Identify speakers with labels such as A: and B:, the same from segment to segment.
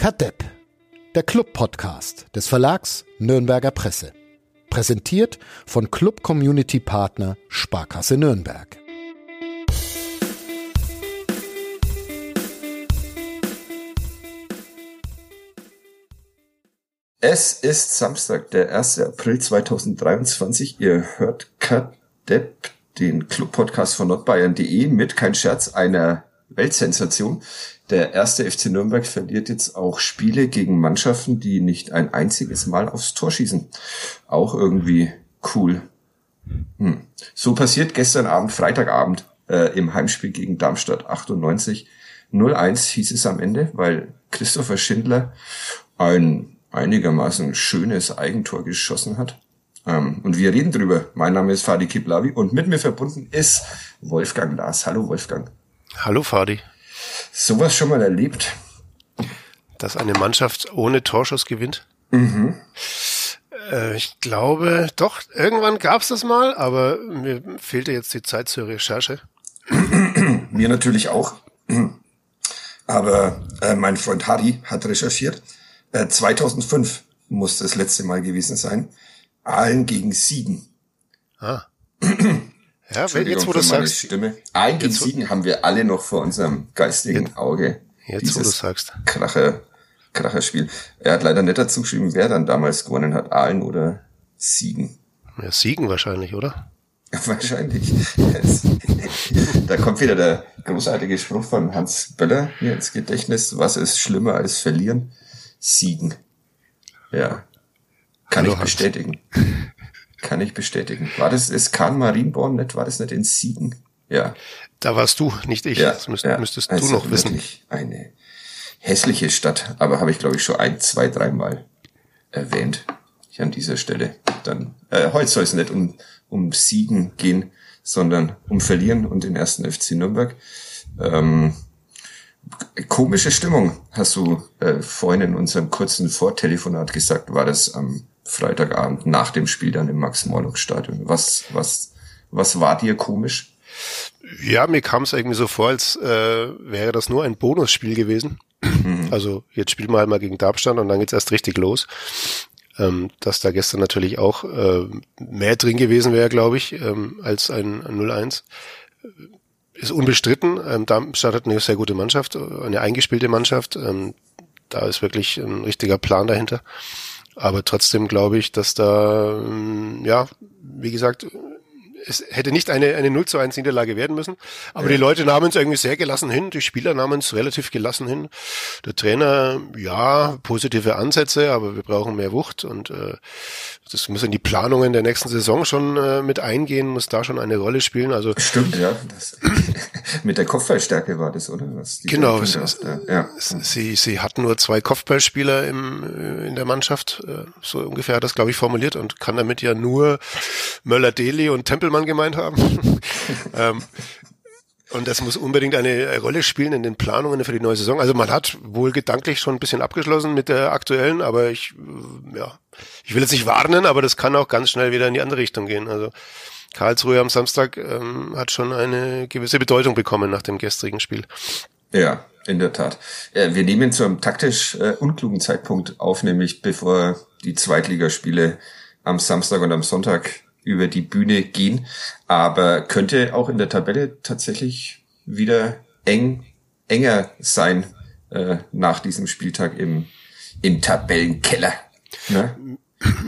A: Kadepp, der Club-Podcast des Verlags Nürnberger Presse. Präsentiert von Club Community Partner Sparkasse Nürnberg.
B: Es ist Samstag, der 1. April 2023. Ihr hört Kadepp, den Club-Podcast von nordbayern.de mit, kein Scherz, einer Weltsensation. Der erste FC Nürnberg verliert jetzt auch Spiele gegen Mannschaften, die nicht ein einziges Mal aufs Tor schießen. Auch irgendwie cool. Hm. So passiert gestern Abend, Freitagabend, äh, im Heimspiel gegen Darmstadt 98. 0-1 hieß es am Ende, weil Christopher Schindler ein einigermaßen schönes Eigentor geschossen hat. Ähm, und wir reden drüber. Mein Name ist Fadi Kiblavi und mit mir verbunden ist Wolfgang Lars. Hallo Wolfgang.
C: Hallo Fadi.
B: Sowas schon mal erlebt?
C: Dass eine Mannschaft ohne Torschuss gewinnt?
B: Mhm.
C: Äh, ich glaube, doch, irgendwann gab es das mal, aber mir fehlte jetzt die Zeit zur Recherche.
B: mir natürlich auch. Aber äh, mein Freund Harry hat recherchiert. Äh, 2005 muss das letzte Mal gewesen sein. Aalen gegen Siegen.
C: Ah. Ja, jetzt wo du sagst.
B: Stimme. Ein gegen Siegen haben wir alle noch vor unserem geistigen
C: jetzt,
B: Auge.
C: Jetzt wo du sagst.
B: Kracher, Kracher Spiel. Er hat leider nicht dazu geschrieben, wer dann damals gewonnen hat, Aalen oder Siegen.
C: Ja, Siegen wahrscheinlich, oder?
B: wahrscheinlich. da kommt wieder der großartige Spruch von Hans Böller mir ins Gedächtnis. Was ist schlimmer als verlieren? Siegen. Ja. Kann Hallo, ich bestätigen. Kann ich bestätigen. War das, ist Kahn Marienborn nicht, war das nicht in Siegen? Ja.
C: Da warst du, nicht ich.
B: Ja,
C: das müsst,
B: ja.
C: müsstest also du noch wissen.
B: Eine hässliche Stadt, aber habe ich glaube ich schon ein, zwei, dreimal erwähnt. Hier an dieser Stelle. Dann, äh, heute soll es nicht um, um Siegen gehen, sondern um Verlieren und den ersten FC Nürnberg. Ähm, komische Stimmung, hast du äh, vorhin in unserem kurzen Vortelefonat gesagt, war das am Freitagabend nach dem Spiel dann im Max-Morlock-Stadion. Was, was, was war dir komisch?
C: Ja, mir kam es irgendwie so vor, als äh, wäre das nur ein Bonusspiel gewesen. Mhm. Also jetzt spielen wir halt mal gegen Darmstadt und dann geht's erst richtig los. Ähm, dass da gestern natürlich auch äh, mehr drin gewesen wäre, glaube ich, ähm, als ein, ein 0-1 ist unbestritten. Ähm, Darmstadt hat eine sehr gute Mannschaft, eine eingespielte Mannschaft. Ähm, da ist wirklich ein richtiger Plan dahinter. Aber trotzdem glaube ich, dass da, ähm, ja, wie gesagt, es hätte nicht eine, eine 0 zu 1 Niederlage werden müssen. Aber ja. die Leute nahmen es irgendwie sehr gelassen hin. Die Spieler nahmen es relativ gelassen hin. Der Trainer, ja, positive Ansätze, aber wir brauchen mehr Wucht und äh, das muss in die Planungen der nächsten Saison schon äh, mit eingehen, muss da schon eine Rolle spielen. Also
B: Stimmt, ja. Das, mit der Kopfballstärke war das, oder? Was
C: genau, es, es, ja. sie, sie hatten nur zwei Kopfballspieler im, äh, in der Mannschaft. Äh, so ungefähr hat das, glaube ich, formuliert und kann damit ja nur Möller-Deli und Tempelmann gemeint haben. ähm, und das muss unbedingt eine Rolle spielen in den Planungen für die neue Saison. Also man hat wohl gedanklich schon ein bisschen abgeschlossen mit der aktuellen, aber ich, äh, ja, ich will jetzt nicht warnen, aber das kann auch ganz schnell wieder in die andere Richtung gehen. Also Karlsruhe am Samstag ähm, hat schon eine gewisse Bedeutung bekommen nach dem gestrigen Spiel.
B: Ja, in der Tat. Ja, wir nehmen zu einem taktisch äh, unklugen Zeitpunkt auf, nämlich bevor die Zweitligaspiele am Samstag und am Sonntag über die Bühne gehen, aber könnte auch in der Tabelle tatsächlich wieder eng, enger sein äh, nach diesem Spieltag im, im Tabellenkeller. Ne?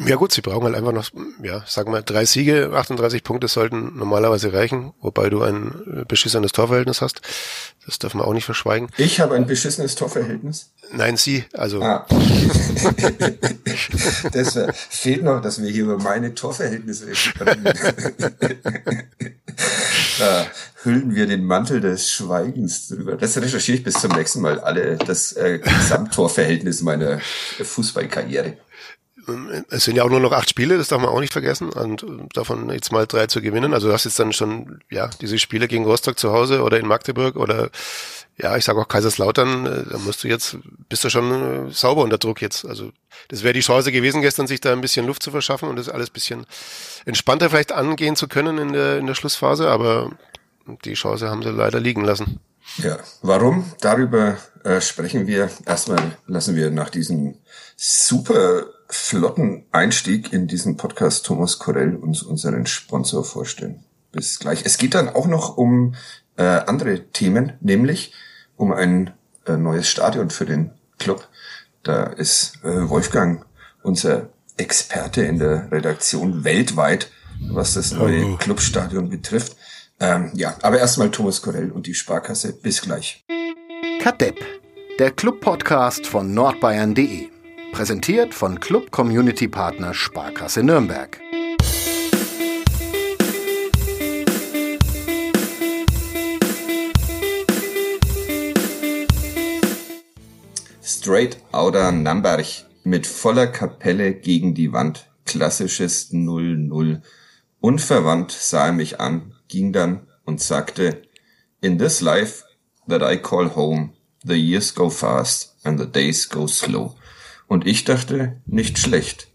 C: Ja gut, sie brauchen halt einfach noch, ja, sagen wir, drei Siege, 38 Punkte sollten normalerweise reichen, wobei du ein beschissenes Torverhältnis hast. Das darf man auch nicht verschweigen.
B: Ich habe ein beschissenes Torverhältnis?
C: Nein, sie, also.
B: Ah. das fehlt noch, dass wir hier über meine Torverhältnisse reden da hüllen wir den Mantel des Schweigens drüber. Das recherchiere ich bis zum nächsten Mal. Alle das äh, Gesamttorverhältnis meiner Fußballkarriere
C: es sind ja auch nur noch acht Spiele, das darf man auch nicht vergessen. Und davon jetzt mal drei zu gewinnen. Also du hast jetzt dann schon, ja, diese Spiele gegen Rostock zu Hause oder in Magdeburg oder ja, ich sage auch Kaiserslautern, äh, da musst du jetzt, bist du schon äh, sauber unter Druck jetzt. Also das wäre die Chance gewesen, gestern sich da ein bisschen Luft zu verschaffen und das alles bisschen entspannter vielleicht angehen zu können in der, in der Schlussphase, aber die Chance haben sie leider liegen lassen.
B: Ja, warum? Darüber äh, sprechen wir. Erstmal lassen wir nach diesem super flotten Einstieg in diesen Podcast Thomas Korell uns unseren Sponsor vorstellen. Bis gleich. Es geht dann auch noch um äh, andere Themen, nämlich um ein äh, neues Stadion für den Club. Da ist äh, Wolfgang unser Experte in der Redaktion weltweit, was das neue oh. Clubstadion betrifft. Ähm, ja, aber erstmal Thomas Korell und die Sparkasse. Bis gleich.
A: Kadepp, der Club-Podcast von nordbayern.de. Präsentiert von Club Community Partner Sparkasse Nürnberg.
B: Straight Outer Namberg mit voller Kapelle gegen die Wand. Klassisches 0-0. Unverwandt sah er mich an, ging dann und sagte, In this life that I call home, the years go fast and the days go slow. Und ich dachte, nicht schlecht.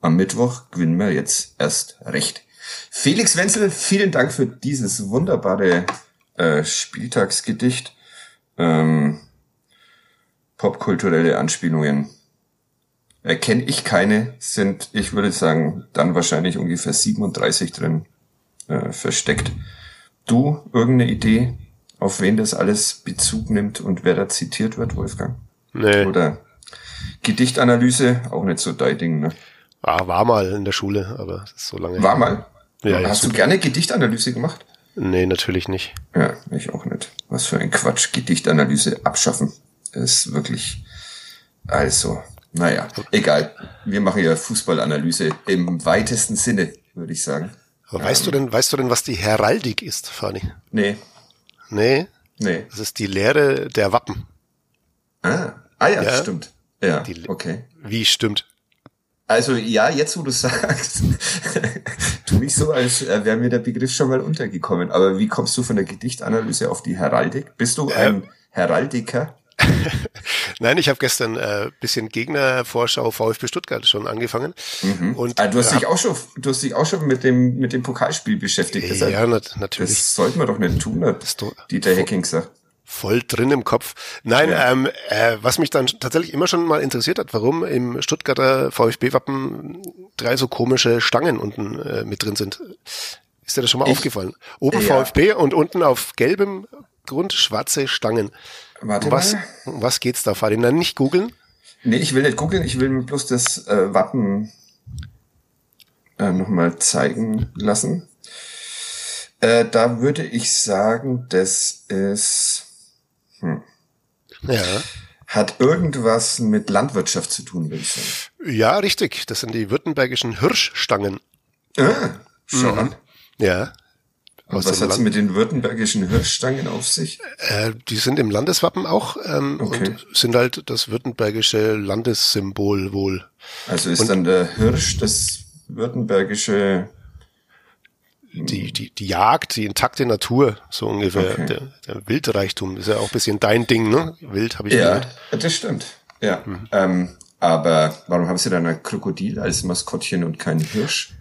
B: Am Mittwoch gewinnen wir jetzt erst recht. Felix Wenzel, vielen Dank für dieses wunderbare äh, Spieltagsgedicht. Ähm, popkulturelle Anspielungen Erkenne ich keine, sind, ich würde sagen, dann wahrscheinlich ungefähr 37 drin äh, versteckt. Du, irgendeine Idee, auf wen das alles Bezug nimmt und wer da zitiert wird, Wolfgang?
C: Nee.
B: Oder Gedichtanalyse, auch nicht so dein Ding, ne?
C: Ah, war mal in der Schule, aber das ist so lange.
B: War mal?
C: Ja,
B: Hast ja, du gerne Gedichtanalyse gemacht?
C: Nee, natürlich nicht.
B: Ja, ich auch nicht. Was für ein Quatsch. Gedichtanalyse abschaffen. Ist wirklich, also, naja, egal. Wir machen ja Fußballanalyse im weitesten Sinne, würde ich sagen.
C: Aber weißt ähm, du denn, weißt du denn, was die Heraldik ist, Fanny?
B: Nee.
C: Nee?
B: Nee.
C: Das ist die Lehre der Wappen.
B: Ah, ah ja, ja stimmt. Ja, die, okay.
C: Wie stimmt?
B: Also ja, jetzt wo du sagst, tu nicht so, als wäre mir der Begriff schon mal untergekommen. Aber wie kommst du von der Gedichtanalyse auf die Heraldik? Bist du ein ähm, Heraldiker?
C: Nein, ich habe gestern äh, bisschen Gegnervorschau VfB Stuttgart schon angefangen.
B: Mhm. Und ah, du hast äh, dich auch schon, du hast dich auch schon mit dem mit dem Pokalspiel beschäftigt.
C: Ja, ja nat natürlich.
B: Das sollten wir doch nicht tun, hat Dieter Hecking sagt.
C: Voll drin im Kopf. Nein, ja. ähm, äh, was mich dann tatsächlich immer schon mal interessiert hat, warum im Stuttgarter VfB-Wappen drei so komische Stangen unten äh, mit drin sind. Ist dir das schon mal ich, aufgefallen? Oben ja. VfB und unten auf gelbem Grund schwarze Stangen.
B: Warte
C: was,
B: mal.
C: was geht's da, Farin? Dann nicht googeln?
B: Nee, ich will nicht googeln, ich will mir bloß das äh, Wappen äh, nochmal zeigen lassen. Äh, da würde ich sagen, das ist hm,
C: ja.
B: hat irgendwas mit Landwirtschaft zu tun, würde ich sagen.
C: Ja, richtig. Das sind die württembergischen Hirschstangen.
B: Ah, schau mhm.
C: Ja.
B: Und was hat's mit den württembergischen Hirschstangen auf sich?
C: Äh, die sind im Landeswappen auch ähm, okay. und sind halt das württembergische Landessymbol wohl.
B: Also ist und dann der Hirsch das württembergische
C: die, die, die Jagd, die intakte Natur, so ungefähr. Okay. Der, der Wildreichtum ist ja auch ein bisschen dein Ding, ne? Wild habe ich
B: Ja, gehört. das stimmt. Ja. Mhm. Ähm, aber warum haben sie dann ein Krokodil als Maskottchen und keinen Hirsch?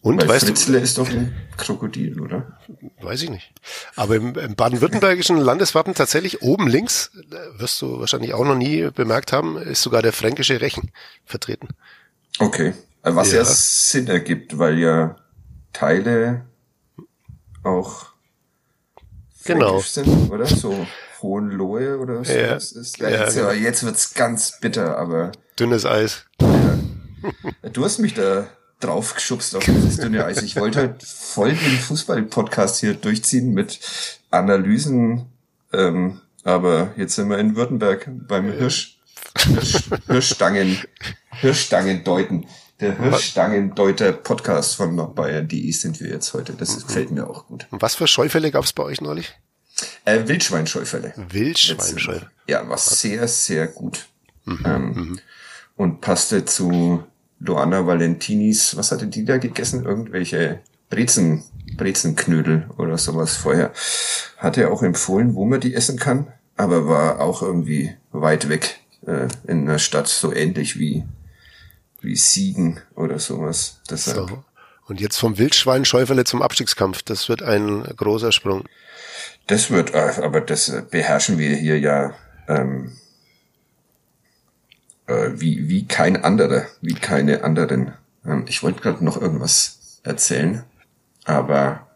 C: Und
B: Weil
C: weißt
B: Fritzle
C: du,
B: ist doch ein Krokodil, oder?
C: Weiß ich nicht. Aber im, im baden-württembergischen Landeswappen tatsächlich oben links, äh, wirst du wahrscheinlich auch noch nie bemerkt haben, ist sogar der fränkische Rechen vertreten.
B: Okay. Was ja, ja Sinn ergibt, weil ja Teile auch
C: genau.
B: sind, oder? So Hohenlohe oder so.
C: Ja.
B: Ist, ja, jetzt, genau. jetzt wird's ganz bitter, aber.
C: Dünnes Eis.
B: Ja. Du hast mich da draufgeschubst auf dieses dünne Eis. Ich wollte halt voll den Fußball-Podcast hier durchziehen mit Analysen, ähm, aber jetzt sind wir in Württemberg beim Hirsch, Hirsch Hirschstangen, Hirschstangen deuten. Der Hirschstangendeuter Podcast von nordbayern.de sind wir jetzt heute. Das gefällt mir auch gut.
C: Und was für Scheufälle gab's bei euch neulich?
B: Äh, Wildschweinscheufälle.
C: Wildschweinscheufälle.
B: Ja, war sehr, sehr gut. Mhm, ähm, mhm. Und passte zu Luana Valentinis, was hatte die da gegessen? Irgendwelche Brezen, Brezenknödel oder sowas vorher. Hat er auch empfohlen, wo man die essen kann, aber war auch irgendwie weit weg äh, in der Stadt, so ähnlich wie, wie Siegen oder sowas. Deshalb. So.
C: Und jetzt vom Wildschweinschäuferle zum Abstiegskampf. Das wird ein großer Sprung.
B: Das wird, äh, aber das beherrschen wir hier ja ähm, äh, wie, wie kein anderer, wie keine anderen. Ähm, ich wollte gerade noch irgendwas erzählen, aber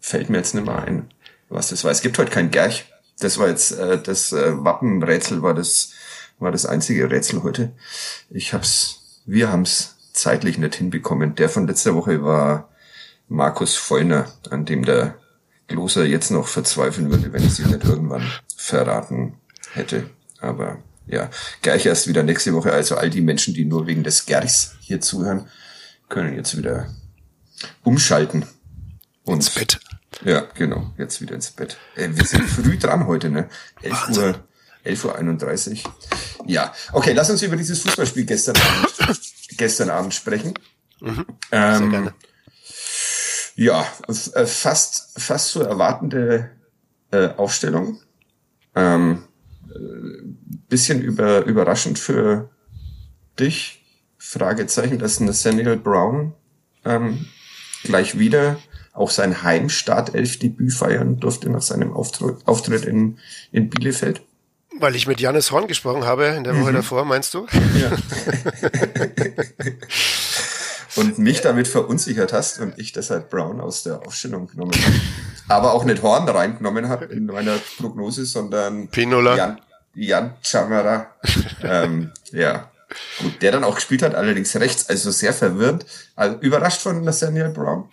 B: fällt mir jetzt nicht mehr ein, was das war. Es gibt heute kein Gerch. Das war jetzt äh, das äh, Wappenrätsel war das war das einzige Rätsel heute. Ich hab's, wir haben's zeitlich nicht hinbekommen. Der von letzter Woche war Markus Vollner, an dem der Gloser jetzt noch verzweifeln würde, wenn ich sie nicht irgendwann verraten hätte. Aber ja, gleich erst wieder nächste Woche. Also all die Menschen, die nur wegen des Gerchs hier zuhören, können jetzt wieder umschalten.
C: Und, ins Bett.
B: Ja, genau. Jetzt wieder ins Bett. Äh, wir sind früh dran heute, ne? 11 Uhr, 11 Uhr 31. Ja, okay, lass uns über dieses Fußballspiel gestern Abend, gestern Abend sprechen. Mhm, sehr ähm, gerne. Ja, äh, fast, fast so erwartende äh, Aufstellung. Ähm, äh, bisschen über, überraschend für dich. Fragezeichen, dass Nathaniel Brown ähm, gleich wieder auch sein Heimstartelf-Debüt feiern durfte nach seinem Auftritt, Auftritt in, in Bielefeld.
C: Weil ich mit Janis Horn gesprochen habe in der Woche mhm. davor, meinst du? Ja.
B: und mich damit verunsichert hast und ich deshalb Brown aus der Aufstellung genommen habe. Aber auch nicht Horn reingenommen habe in meiner Prognose, sondern
C: Pinola.
B: Jan, Jan Chamara. ähm, ja, gut, der dann auch gespielt hat, allerdings rechts, also sehr verwirrt. Also überrascht von Nathaniel Brown.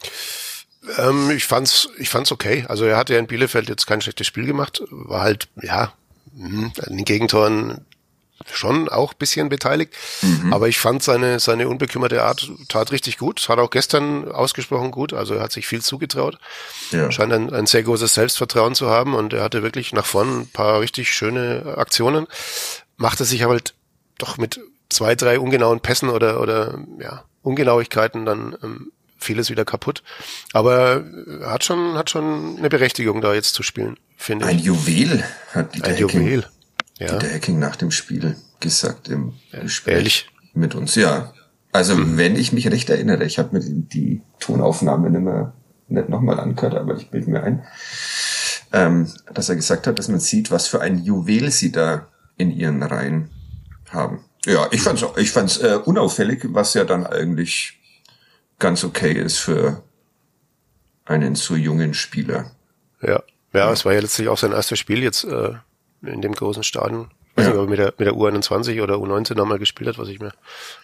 C: Ähm, ich fand's, ich fand's okay. Also er hatte ja in Bielefeld jetzt kein schlechtes Spiel gemacht, war halt, ja, an den Gegentoren schon auch bisschen beteiligt. Mhm. Aber ich fand seine, seine unbekümmerte Art tat richtig gut. Hat auch gestern ausgesprochen gut. Also er hat sich viel zugetraut. Ja. Scheint ein, ein sehr großes Selbstvertrauen zu haben und er hatte wirklich nach vorn ein paar richtig schöne Aktionen. Machte sich aber halt doch mit zwei, drei ungenauen Pässen oder, oder ja, Ungenauigkeiten dann ähm, vieles wieder kaputt. Aber hat schon, hat schon eine Berechtigung, da jetzt zu spielen, finde
B: ich. Ein Juwel hat
C: Dieter Ein Juwel.
B: Ja. Dieter Hacking nach dem Spiel gesagt im
C: Gespräch ehrlich?
B: mit uns. Ja, also mhm. wenn ich mich recht erinnere, ich habe mir die Tonaufnahme nicht mehr nicht nochmal angehört, aber ich bilde mir ein, ähm, dass er gesagt hat, dass man sieht, was für ein Juwel sie da in ihren Reihen haben. Ja, ich fand's, ich fand's äh, unauffällig, was ja dann eigentlich ganz okay ist für einen so jungen Spieler.
C: Ja, ja, es war ja letztlich auch sein erstes Spiel jetzt äh, in dem großen Stadion. Ich weiß nicht, ob er mit der, mit der U21 oder U19 nochmal gespielt hat, was ich mir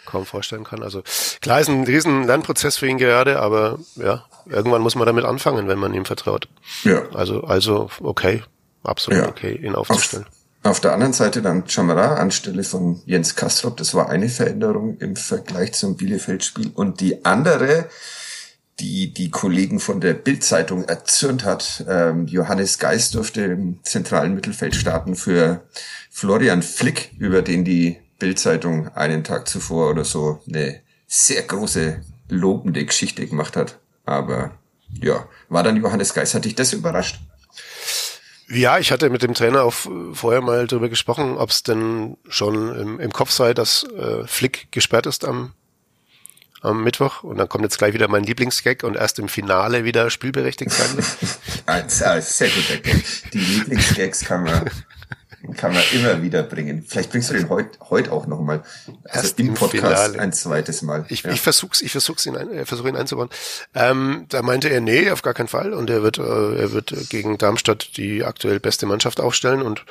C: kaum vorstellen kann. Also klar ist ein riesen Lernprozess für ihn gerade, aber ja, irgendwann muss man damit anfangen, wenn man ihm vertraut. Ja. Also, also okay, absolut ja. okay, ihn aufzustellen.
B: Auf, auf der anderen Seite dann Chamara anstelle von Jens Kastrop, das war eine Veränderung im Vergleich zum Bielefeld-Spiel. Und die andere, die die Kollegen von der Bildzeitung erzürnt hat. Ähm, Johannes Geist durfte im zentralen Mittelfeld starten für Florian Flick, über den die Bildzeitung einen Tag zuvor oder so eine sehr große lobende Geschichte gemacht hat. Aber ja, war dann Johannes Geist. Hat dich das überrascht?
C: Ja, ich hatte mit dem Trainer auch vorher mal darüber gesprochen, ob es denn schon im, im, Kopf sei, dass äh, Flick gesperrt ist am am Mittwoch und dann kommt jetzt gleich wieder mein Lieblingsgag und erst im Finale wieder spielberechtigt sein wird.
B: sehr guter Gag. Die Lieblingsgags kann man kann man immer wieder bringen. Vielleicht bringst du den heute heut auch noch mal also Erst im Podcast Finale. ein zweites Mal.
C: Ich, ja. ich versuch's, ich versuch's ihn, ein, äh, versuche ihn einzubauen. Ähm, da meinte er, nee, auf gar keinen Fall. Und er wird, äh, er wird gegen Darmstadt die aktuell beste Mannschaft aufstellen. Und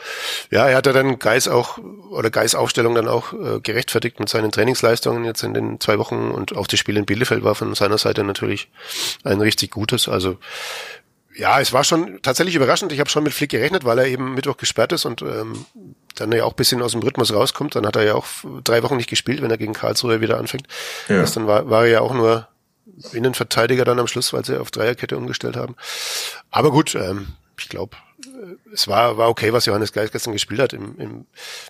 C: ja, er hat ja dann Geis auch oder Geis Aufstellung dann auch äh, gerechtfertigt mit seinen Trainingsleistungen jetzt in den zwei Wochen und auch das Spiel in Bielefeld war von seiner Seite natürlich ein richtig gutes. Also ja, es war schon tatsächlich überraschend. Ich habe schon mit Flick gerechnet, weil er eben Mittwoch gesperrt ist und ähm, dann ja auch bisschen aus dem Rhythmus rauskommt. Dann hat er ja auch drei Wochen nicht gespielt, wenn er gegen Karlsruhe wieder anfängt. Ja. Das dann war, war er ja auch nur Innenverteidiger dann am Schluss, weil sie auf Dreierkette umgestellt haben. Aber gut, ähm, ich glaube, äh, es war, war okay, was Johannes Geist gestern gespielt hat. Im, im,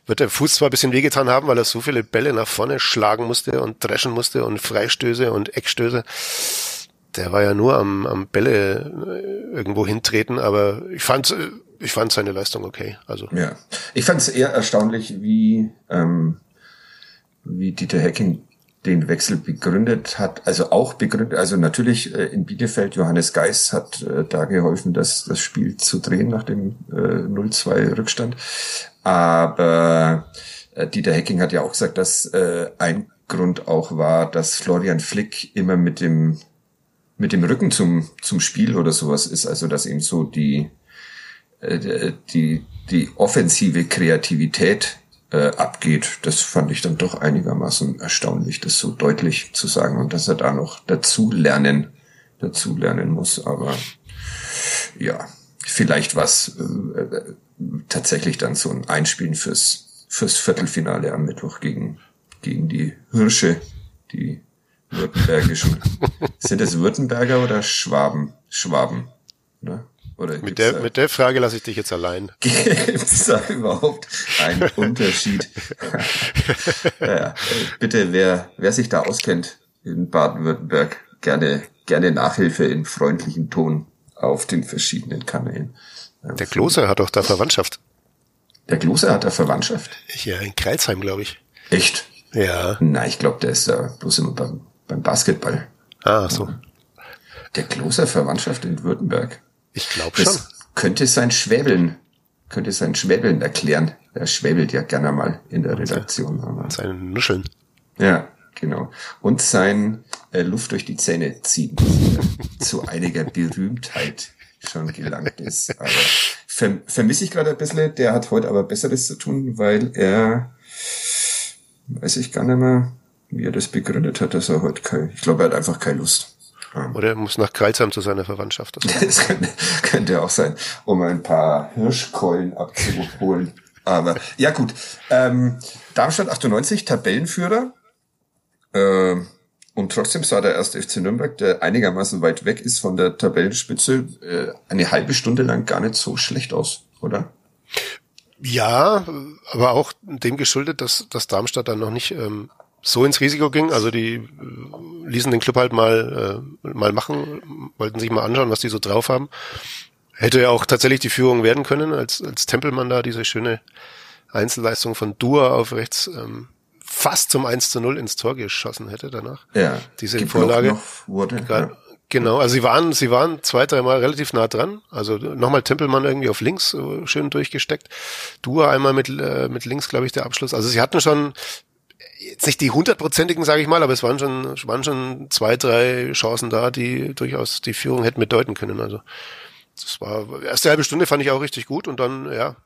C: wird der Fuß zwar ein bisschen wehgetan haben, weil er so viele Bälle nach vorne schlagen musste und dreschen musste und Freistöße und Eckstöße der war ja nur am, am Bälle äh, irgendwo hintreten, aber ich fand äh, ich fand seine Leistung okay. Also
B: ja, ich fand es eher erstaunlich, wie ähm, wie Dieter Hecking den Wechsel begründet hat, also auch begründet, also natürlich äh, in Bielefeld, Johannes Geis hat äh, da geholfen, das, das Spiel zu drehen nach dem äh, 0-2 Rückstand. Aber äh, Dieter Hecking hat ja auch gesagt, dass äh, ein Grund auch war, dass Florian Flick immer mit dem mit dem Rücken zum zum Spiel oder sowas ist, also dass eben so die äh, die die offensive Kreativität äh, abgeht. Das fand ich dann doch einigermaßen erstaunlich, das so deutlich zu sagen und dass er da noch dazu lernen, dazu lernen muss. Aber ja, vielleicht was äh, äh, tatsächlich dann so ein Einspielen fürs fürs Viertelfinale am Mittwoch gegen gegen die Hirsche, die württembergischen. Sind es Württemberger oder Schwaben? Schwaben,
C: ne? Oder mit, der, mit der Frage lasse ich dich jetzt allein.
B: Gibt es da überhaupt einen Unterschied? ja, bitte, wer, wer sich da auskennt in Baden-Württemberg, gerne, gerne Nachhilfe in freundlichen Ton auf den verschiedenen Kanälen.
C: Der Kloser hat doch da Verwandtschaft.
B: Der Kloser hat da Verwandtschaft?
C: Ja, in Kreilsheim, glaube ich.
B: Echt?
C: Ja.
B: Na, ich glaube, der ist da bloß immer beim, beim Basketball.
C: Ah, so.
B: Der Kloser Verwandtschaft in Württemberg.
C: Ich glaube schon.
B: Könnte sein Schwäbeln, könnte sein Schwäbeln erklären. Er schwäbelt ja gerne mal in der Redaktion.
C: Aber. Seine Nuscheln.
B: Ja, genau. Und sein äh, Luft durch die Zähne ziehen zu einiger Berühmtheit schon gelangt ist. Aber ver vermisse ich gerade ein bisschen. Der hat heute aber Besseres zu tun, weil er, weiß ich gar nicht mehr, wie er das begründet hat, dass er heute kein, ich glaube, er hat einfach keine Lust.
C: Oder er muss nach Kreuzheim zu seiner Verwandtschaft.
B: Das, das könnte, könnte auch sein, um ein paar Hirschkeulen abzuholen. Aber ja gut. Ähm, Darmstadt 98, Tabellenführer. Äh, und trotzdem sah der erste FC Nürnberg, der einigermaßen weit weg ist von der Tabellenspitze, äh, eine halbe Stunde lang gar nicht so schlecht aus, oder?
C: Ja, aber auch dem geschuldet, dass, dass Darmstadt dann noch nicht ähm, so ins Risiko ging. Also die äh, ließen den Club halt mal, äh, mal machen, wollten sich mal anschauen, was die so drauf haben. Hätte ja auch tatsächlich die Führung werden können, als, als Tempelmann da diese schöne Einzelleistung von Dua auf rechts ähm, fast zum 1 zu 0 ins Tor geschossen hätte danach.
B: Ja.
C: Diese Vorlage.
B: wurde,
C: ja. Genau, also sie waren, sie waren zwei, dreimal relativ nah dran. Also nochmal Tempelmann irgendwie auf links äh, schön durchgesteckt. Dua einmal mit, äh, mit links, glaube ich, der Abschluss. Also sie hatten schon jetzt nicht die hundertprozentigen, sage ich mal, aber es waren schon, waren schon zwei, drei Chancen da, die durchaus die Führung hätten bedeuten können. Also das war erste halbe Stunde fand ich auch richtig gut und dann ja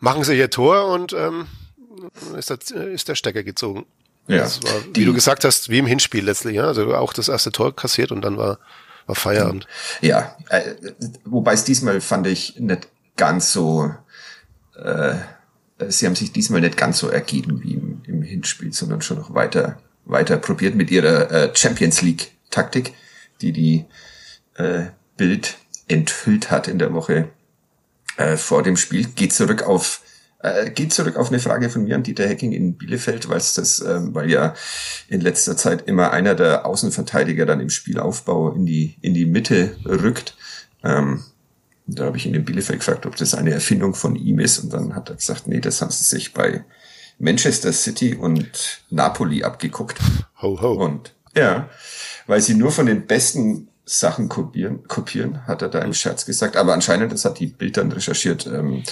C: machen sie ihr Tor und ähm, ist, der, ist der Stecker gezogen. Ja. Das war, wie du gesagt hast, wie im Hinspiel letztlich. Ja? Also auch das erste Tor kassiert und dann war war Feierabend.
B: Ja, äh, wobei es diesmal fand ich nicht ganz so. Äh, sie haben sich diesmal nicht ganz so ergeben wie im Hinspiel, sondern schon noch weiter, weiter probiert mit ihrer äh, Champions League Taktik, die die äh, Bild enthüllt hat in der Woche äh, vor dem Spiel. Geht zurück auf äh, geht zurück auf eine Frage von mir an Dieter Hecking in Bielefeld, weil das, ähm, weil ja in letzter Zeit immer einer der Außenverteidiger dann im Spielaufbau in die in die Mitte rückt. Ähm, da habe ich ihn in Bielefeld gefragt, ob das eine Erfindung von ihm ist. Und dann hat er gesagt, nee, das haben sie sich bei Manchester City und Napoli abgeguckt.
C: Ho, ho.
B: Und ja, weil sie nur von den besten Sachen kopieren, kopieren, hat er da im Scherz gesagt. Aber anscheinend, das hat die Bild dann recherchiert, ähm,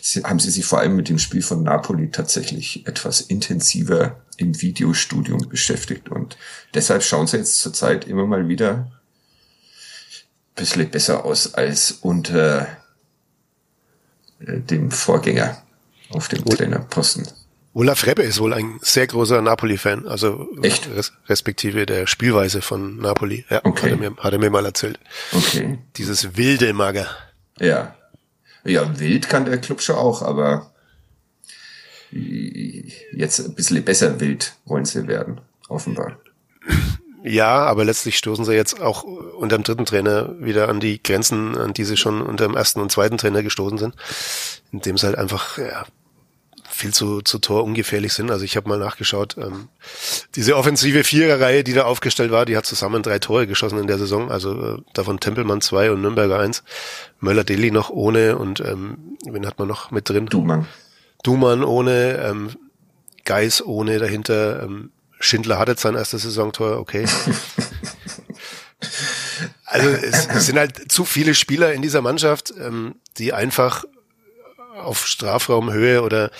B: sie, haben sie sich vor allem mit dem Spiel von Napoli tatsächlich etwas intensiver im Videostudium beschäftigt. Und deshalb schauen sie jetzt zurzeit immer mal wieder bisschen besser aus als unter äh, dem Vorgänger auf dem Trainerposten.
C: Olaf Rebbe ist wohl ein sehr großer Napoli-Fan, also
B: Echt?
C: Res respektive der Spielweise von Napoli. Ja,
B: okay.
C: hat, er mir, hat er mir mal erzählt.
B: Okay.
C: Dieses wilde Mager.
B: Ja. Ja, wild kann der Club schon auch, aber jetzt ein bisschen besser wild wollen sie werden, offenbar.
C: Ja, aber letztlich stoßen sie jetzt auch unter dem dritten Trainer wieder an die Grenzen, an die sie schon unter dem ersten und zweiten Trainer gestoßen sind, indem sie halt einfach ja, viel zu, zu Tor ungefährlich sind. Also ich habe mal nachgeschaut, ähm, diese offensive Viererreihe, die da aufgestellt war, die hat zusammen drei Tore geschossen in der Saison. Also äh, davon Tempelmann zwei und Nürnberger eins. Möller-Deli noch ohne und ähm, wen hat man noch mit drin?
B: Dumann.
C: Dumann ohne, ähm, Geis ohne dahinter, ähm, Schindler hat jetzt sein erstes Saisontor, okay. also es, es, sind halt zu viele Spieler in dieser Mannschaft, ähm, die einfach auf Strafraumhöhe oder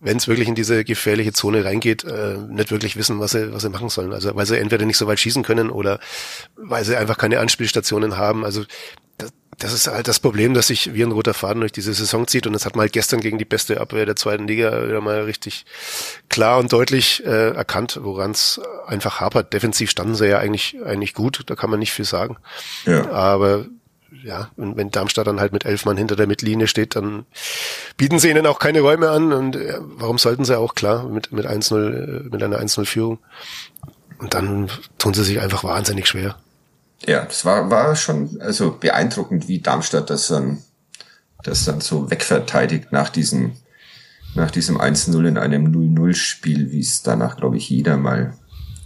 C: wenn es wirklich in diese gefährliche Zone reingeht, äh, nicht wirklich wissen, was sie, was sie machen sollen. Also weil sie entweder nicht so weit schießen können oder weil sie einfach keine Anspielstationen haben. Also das, das ist halt das Problem, dass sich wie ein roter Faden durch diese Saison zieht und das hat man halt gestern gegen die beste Abwehr der zweiten Liga wieder mal richtig klar und deutlich äh, erkannt, woran es einfach hapert. Defensiv standen sie ja eigentlich eigentlich gut, da kann man nicht viel sagen. Ja. Aber ja, und wenn Darmstadt dann halt mit elf Mann hinter der Mittellinie steht, dann bieten sie ihnen auch keine Räume an und ja, warum sollten sie auch, klar, mit, mit 1-0, äh, mit einer 1-0-Führung. Und dann tun sie sich einfach wahnsinnig schwer.
B: Ja, das war, war schon also beeindruckend, wie Darmstadt das dann, das dann so wegverteidigt nach diesem, nach diesem 1-0 in einem 0-0-Spiel, wie es danach, glaube ich, jeder mal,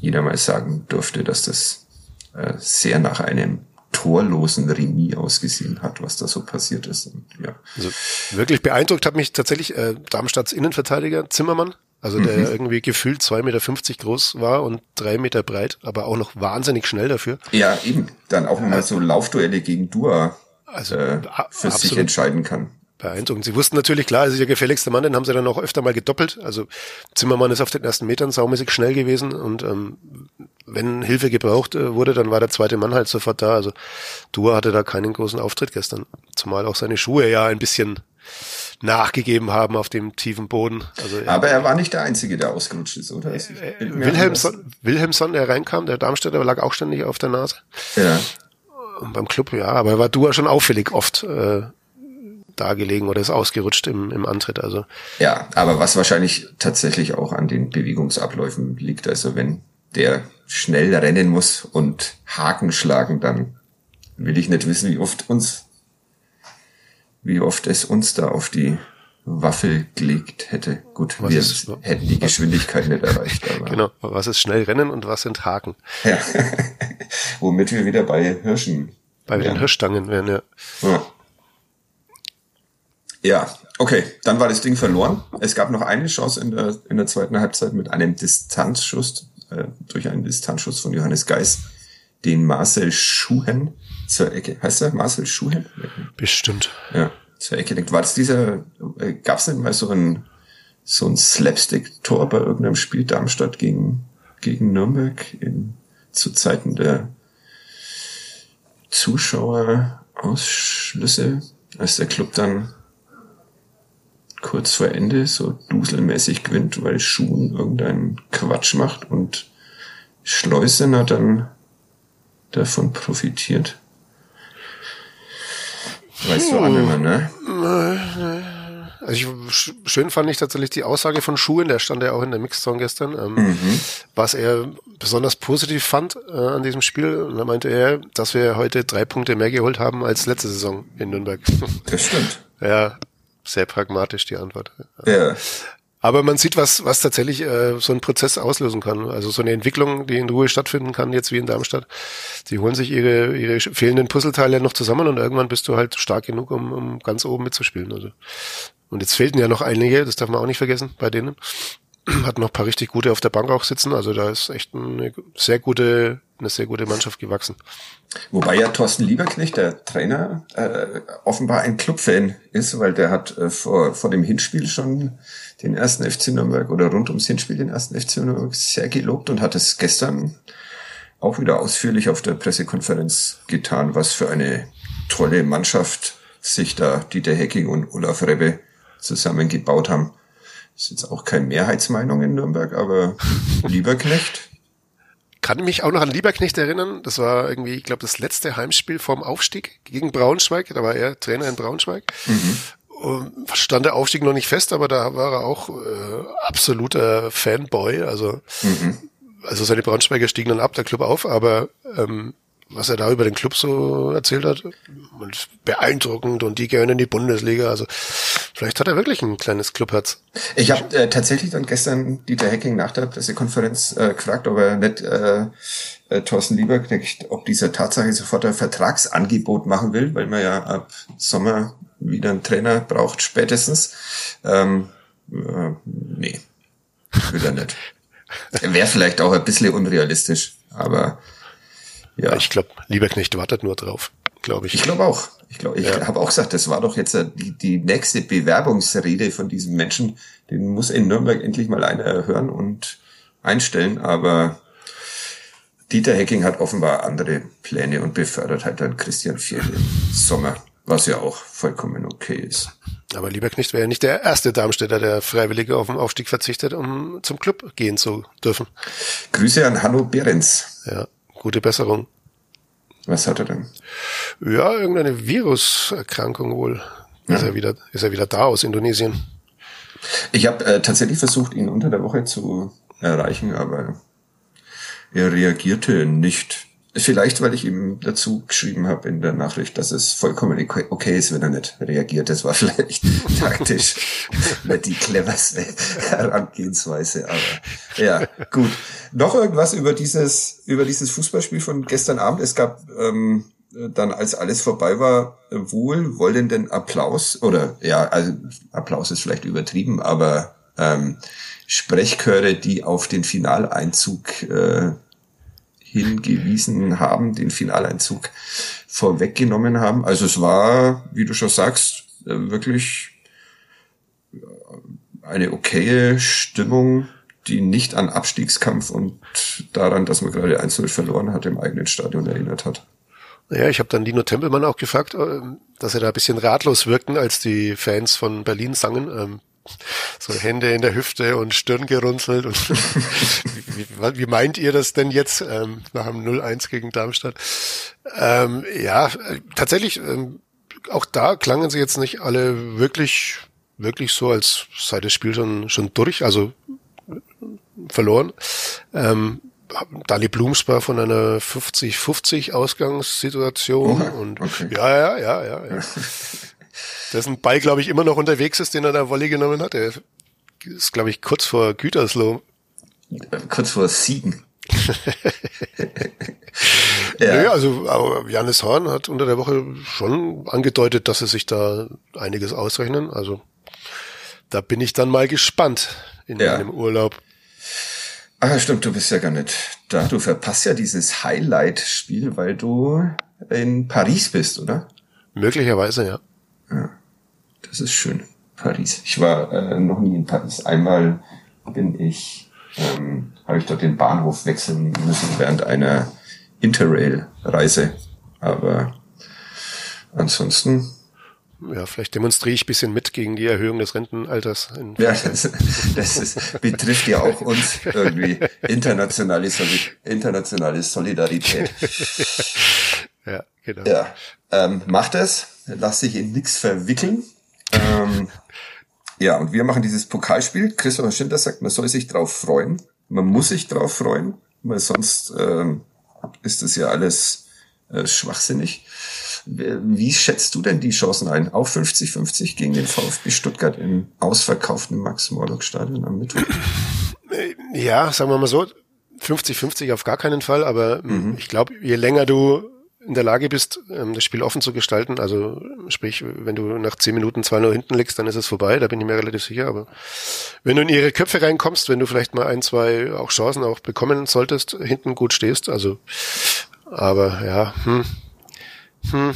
B: jeder mal sagen durfte, dass das äh, sehr nach einem torlosen Remis ausgesehen hat, was da so passiert ist. Und, ja.
C: Also wirklich beeindruckt hat mich tatsächlich äh, Darmstadts Innenverteidiger Zimmermann, also der mhm. irgendwie gefühlt 2,50 Meter groß war und drei Meter breit, aber auch noch wahnsinnig schnell dafür.
B: Ja, eben. Dann auch nochmal so Laufduelle gegen Dua also, äh, für sich entscheiden kann
C: beeindruckend. Sie wussten natürlich, klar, es ist der gefährlichste Mann, den haben sie dann auch öfter mal gedoppelt. Also Zimmermann ist auf den ersten Metern saumäßig schnell gewesen und ähm, wenn Hilfe gebraucht äh, wurde, dann war der zweite Mann halt sofort da. Also Dua hatte da keinen großen Auftritt gestern, zumal auch seine Schuhe ja ein bisschen nachgegeben haben auf dem tiefen Boden.
B: Also, Aber er war nicht der Einzige, der ausgerutscht ist, oder? Äh,
C: Wilhelmson, Wilhelmson, der reinkam, der Darmstädter lag auch ständig auf der Nase. Ja. Und beim Club, ja, aber er war Dua schon auffällig oft. Äh, da gelegen oder ist ausgerutscht im, im Antritt. Also
B: ja, aber was wahrscheinlich tatsächlich auch an den Bewegungsabläufen liegt. Also wenn der schnell rennen muss und Haken schlagen, dann will ich nicht wissen, wie oft uns, wie oft es uns da auf die Waffel gelegt hätte. Gut, was wir ist, hätten die Geschwindigkeit nicht erreicht.
C: Aber genau, was ist schnell rennen und was sind Haken? Ja,
B: womit wir wieder bei Hirschen.
C: Bei den Hirschstangen wären, ja. ja.
B: Ja, okay, dann war das Ding verloren. Es gab noch eine Chance in der, in der zweiten Halbzeit mit einem Distanzschuss, äh, durch einen Distanzschuss von Johannes Geis, den Marcel Schuhen zur Ecke. Heißt er Marcel Schuhen?
C: Bestimmt.
B: Ja, zur Ecke denkt. War das dieser, äh, gab es denn mal so ein, so ein Slapstick-Tor bei irgendeinem Spiel Darmstadt gegen, gegen Nürnberg in, zu Zeiten der Zuschauerausschlüsse, als der Club dann kurz vor Ende so duselmäßig gewinnt, weil Schuhen irgendeinen Quatsch macht und Schleusener dann davon profitiert. Weißt du, Annemann, ne?
C: Also ich, schön fand ich tatsächlich die Aussage von Schuhen, der stand ja auch in der Mixzone gestern, ähm, mhm. was er besonders positiv fand äh, an diesem Spiel. Und da meinte er, dass wir heute drei Punkte mehr geholt haben als letzte Saison in Nürnberg.
B: Das stimmt.
C: ja, sehr pragmatisch die Antwort. Ja. Aber man sieht, was, was tatsächlich äh, so ein Prozess auslösen kann. Also so eine Entwicklung, die in Ruhe stattfinden kann, jetzt wie in Darmstadt. Die holen sich ihre, ihre fehlenden Puzzleteile noch zusammen und irgendwann bist du halt stark genug, um, um ganz oben mitzuspielen. Also. Und jetzt fehlten ja noch einige, das darf man auch nicht vergessen, bei denen. Hat noch paar richtig gute auf der Bank auch sitzen. Also da ist echt eine sehr gute, eine sehr gute Mannschaft gewachsen.
B: Wobei ja Thorsten Lieberknecht, der Trainer, äh, offenbar ein Clubfan ist, weil der hat äh, vor, vor dem Hinspiel schon den ersten FC Nürnberg oder rund ums Hinspiel den ersten FC Nürnberg sehr gelobt und hat es gestern auch wieder ausführlich auf der Pressekonferenz getan, was für eine tolle Mannschaft sich da Dieter Hecking und Olaf Rebbe zusammengebaut haben. Ist jetzt auch keine Mehrheitsmeinung in Nürnberg, aber Lieberknecht
C: kann mich auch noch an Lieberknecht erinnern. Das war irgendwie, ich glaube, das letzte Heimspiel vorm Aufstieg gegen Braunschweig. Da war er Trainer in Braunschweig. Mhm. stand der Aufstieg noch nicht fest, aber da war er auch äh, absoluter Fanboy. Also, mhm. also seine Braunschweiger stiegen dann ab, der Club auf, aber ähm, was er da über den Club so erzählt hat, beeindruckend und die gehören in die Bundesliga. Also vielleicht hat er wirklich ein kleines Clubherz.
B: Ich habe äh, tatsächlich dann gestern Dieter Hecking nach der Pressekonferenz äh, gefragt, ob er nicht äh, äh, Thorsten Lieberknecht, ob dieser Tatsache sofort ein Vertragsangebot machen will, weil man ja ab Sommer wieder einen Trainer braucht, spätestens. Ähm, äh, nee, will er nicht. Wäre vielleicht auch ein bisschen unrealistisch, aber ja.
C: Ich glaube, Lieberknecht wartet nur drauf, glaube ich.
B: Ich glaube auch. Ich glaube, ich ja. habe auch gesagt, das war doch jetzt die, die nächste Bewerbungsrede von diesem Menschen. Den muss in Nürnberg endlich mal einer hören und einstellen, aber Dieter Hecking hat offenbar andere Pläne und befördert halt dann Christian Vier im Sommer, was ja auch vollkommen okay ist.
C: Aber Lieberknecht wäre ja nicht der erste Darmstädter, der freiwillig auf den Aufstieg verzichtet, um zum Club gehen zu dürfen.
B: Grüße an Hanno Behrens.
C: Ja, gute Besserung.
B: Was hat er denn?
C: Ja, irgendeine Viruserkrankung wohl. Ja. Ist er wieder, ist er wieder da aus Indonesien?
B: Ich habe äh, tatsächlich versucht, ihn unter der Woche zu erreichen, aber er reagierte nicht. Vielleicht, weil ich ihm dazu geschrieben habe in der Nachricht, dass es vollkommen okay ist, wenn er nicht reagiert. Das war vielleicht taktisch nicht die cleverste Herangehensweise. Aber ja, gut. Noch irgendwas über dieses, über dieses Fußballspiel von gestern Abend. Es gab ähm, dann, als alles vorbei war, wohlwollenden Applaus. Oder ja, also Applaus ist vielleicht übertrieben, aber ähm, Sprechchöre, die auf den Finaleinzug äh, hingewiesen haben, den Finaleinzug vorweggenommen haben. Also es war, wie du schon sagst, äh, wirklich äh, eine okaye Stimmung, die nicht an Abstiegskampf und daran, dass man gerade 1-0 verloren hat, im eigenen Stadion erinnert hat.
C: Ja, ich habe dann Dino Tempelmann auch gefragt, äh, dass er da ein bisschen ratlos wirkten, als die Fans von Berlin sangen. So Hände in der Hüfte und Stirn gerunzelt. Und wie, wie, meint ihr das denn jetzt ähm, nach dem 0-1 gegen Darmstadt? Ähm, ja, tatsächlich, ähm, auch da klangen sie jetzt nicht alle wirklich, wirklich so, als sei das Spiel schon, schon durch, also verloren. Ähm, Dani Blumsbar von einer 50-50 Ausgangssituation oh, und okay. ja, ja, ja, ja, ja. dessen Ball, glaube ich, immer noch unterwegs ist, den er da Volley genommen hat. Er ist, glaube ich, kurz vor Gütersloh.
B: Kurz vor Siegen.
C: ja. Nö, also Janis Horn hat unter der Woche schon angedeutet, dass sie sich da einiges ausrechnen. Also da bin ich dann mal gespannt in ja. meinem Urlaub.
B: Ah, stimmt, du bist ja gar nicht da. Du verpasst ja dieses Highlight-Spiel, weil du in Paris bist, oder?
C: Möglicherweise, ja.
B: Ja, das ist schön. Paris. Ich war äh, noch nie in Paris. Einmal bin ich, ähm, habe ich dort den Bahnhof wechseln müssen während einer Interrail-Reise. Aber ansonsten
C: ja, vielleicht demonstriere ich bisschen mit gegen die Erhöhung des Rentenalters.
B: ja, das, das ist, betrifft ja auch uns irgendwie internationale, internationale Solidarität.
C: ja, genau.
B: Ja, ähm, macht es lass sich in nichts verwickeln. Ähm, ja, und wir machen dieses Pokalspiel. Christopher Schindler sagt, man soll sich drauf freuen. Man muss sich drauf freuen, weil sonst ähm, ist das ja alles äh, schwachsinnig. Wie schätzt du denn die Chancen ein? Auch 50-50 gegen den VfB Stuttgart im ausverkauften Max-Morlock-Stadion am Mittwoch?
C: Ja, sagen wir mal so, 50-50 auf gar keinen Fall, aber mhm. ich glaube, je länger du in der Lage bist, ähm, das Spiel offen zu gestalten, also sprich, wenn du nach zehn Minuten 2-0 hinten liegst, dann ist es vorbei, da bin ich mir relativ sicher, aber wenn du in ihre Köpfe reinkommst, wenn du vielleicht mal ein, zwei auch Chancen auch bekommen solltest, hinten gut stehst, also aber ja, hm,
B: hm.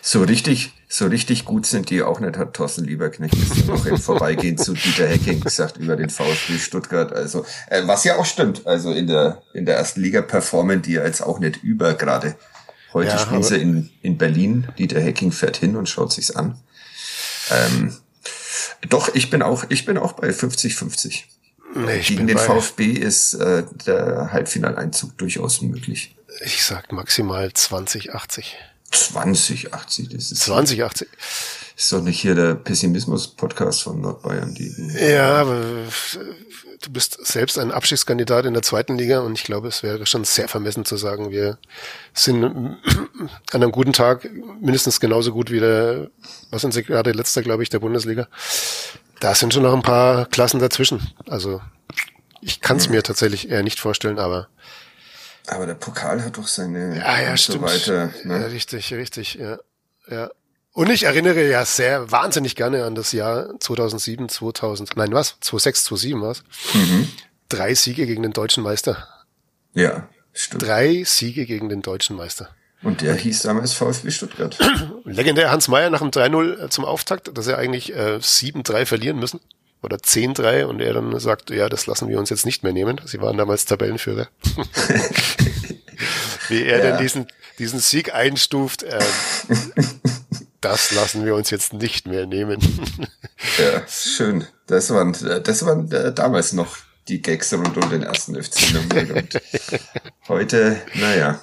B: So richtig, so richtig gut sind die auch nicht, hat Thorsten Lieberknecht ist noch im Vorbeigehen zu Dieter Hecking gesagt über den VfB Stuttgart. Also, äh, was ja auch stimmt, also in der, in der ersten Liga performen die ja jetzt auch nicht über gerade. Heute ja, spielen sie in, in Berlin. Dieter Hecking fährt hin und schaut sich's an. Ähm, doch, ich bin auch, ich bin auch bei 50-50. Nee, Gegen den VfB ist äh, der Halbfinaleinzug durchaus möglich.
C: Ich sag maximal 20-80.
B: 2080, das ist
C: 2080.
B: Ist doch nicht hier der Pessimismus-Podcast von Nordbayern. Die,
C: ja, aber du bist selbst ein Abschiedskandidat in der zweiten Liga und ich glaube, es wäre schon sehr vermessen zu sagen, wir sind an einem guten Tag mindestens genauso gut wie der, was sind sie gerade letzter, glaube ich, der Bundesliga. Da sind schon noch ein paar Klassen dazwischen. Also ich kann es mir tatsächlich eher nicht vorstellen, aber
B: aber der Pokal hat doch seine
C: ja, ja, stimmt. So weiter, ne? Ja, richtig, richtig, ja. ja. Und ich erinnere ja sehr wahnsinnig gerne an das Jahr 2007, 2000, nein, was? 2006, 2007 was? Mhm. drei Siege gegen den deutschen Meister.
B: Ja, stimmt.
C: Drei Siege gegen den deutschen Meister.
B: Und der hieß damals VfB Stuttgart.
C: Legendär Hans Meyer nach dem 3-0 zum Auftakt, dass er eigentlich äh, 7-3 verlieren müssen oder 10-3 und er dann sagt, ja, das lassen wir uns jetzt nicht mehr nehmen. Sie waren damals Tabellenführer. Wie er ja. denn diesen, diesen Sieg einstuft, äh, das lassen wir uns jetzt nicht mehr nehmen.
B: ja, schön. Das waren, das waren äh, damals noch die Gags rund um den ersten FC Nürnberg. heute, naja,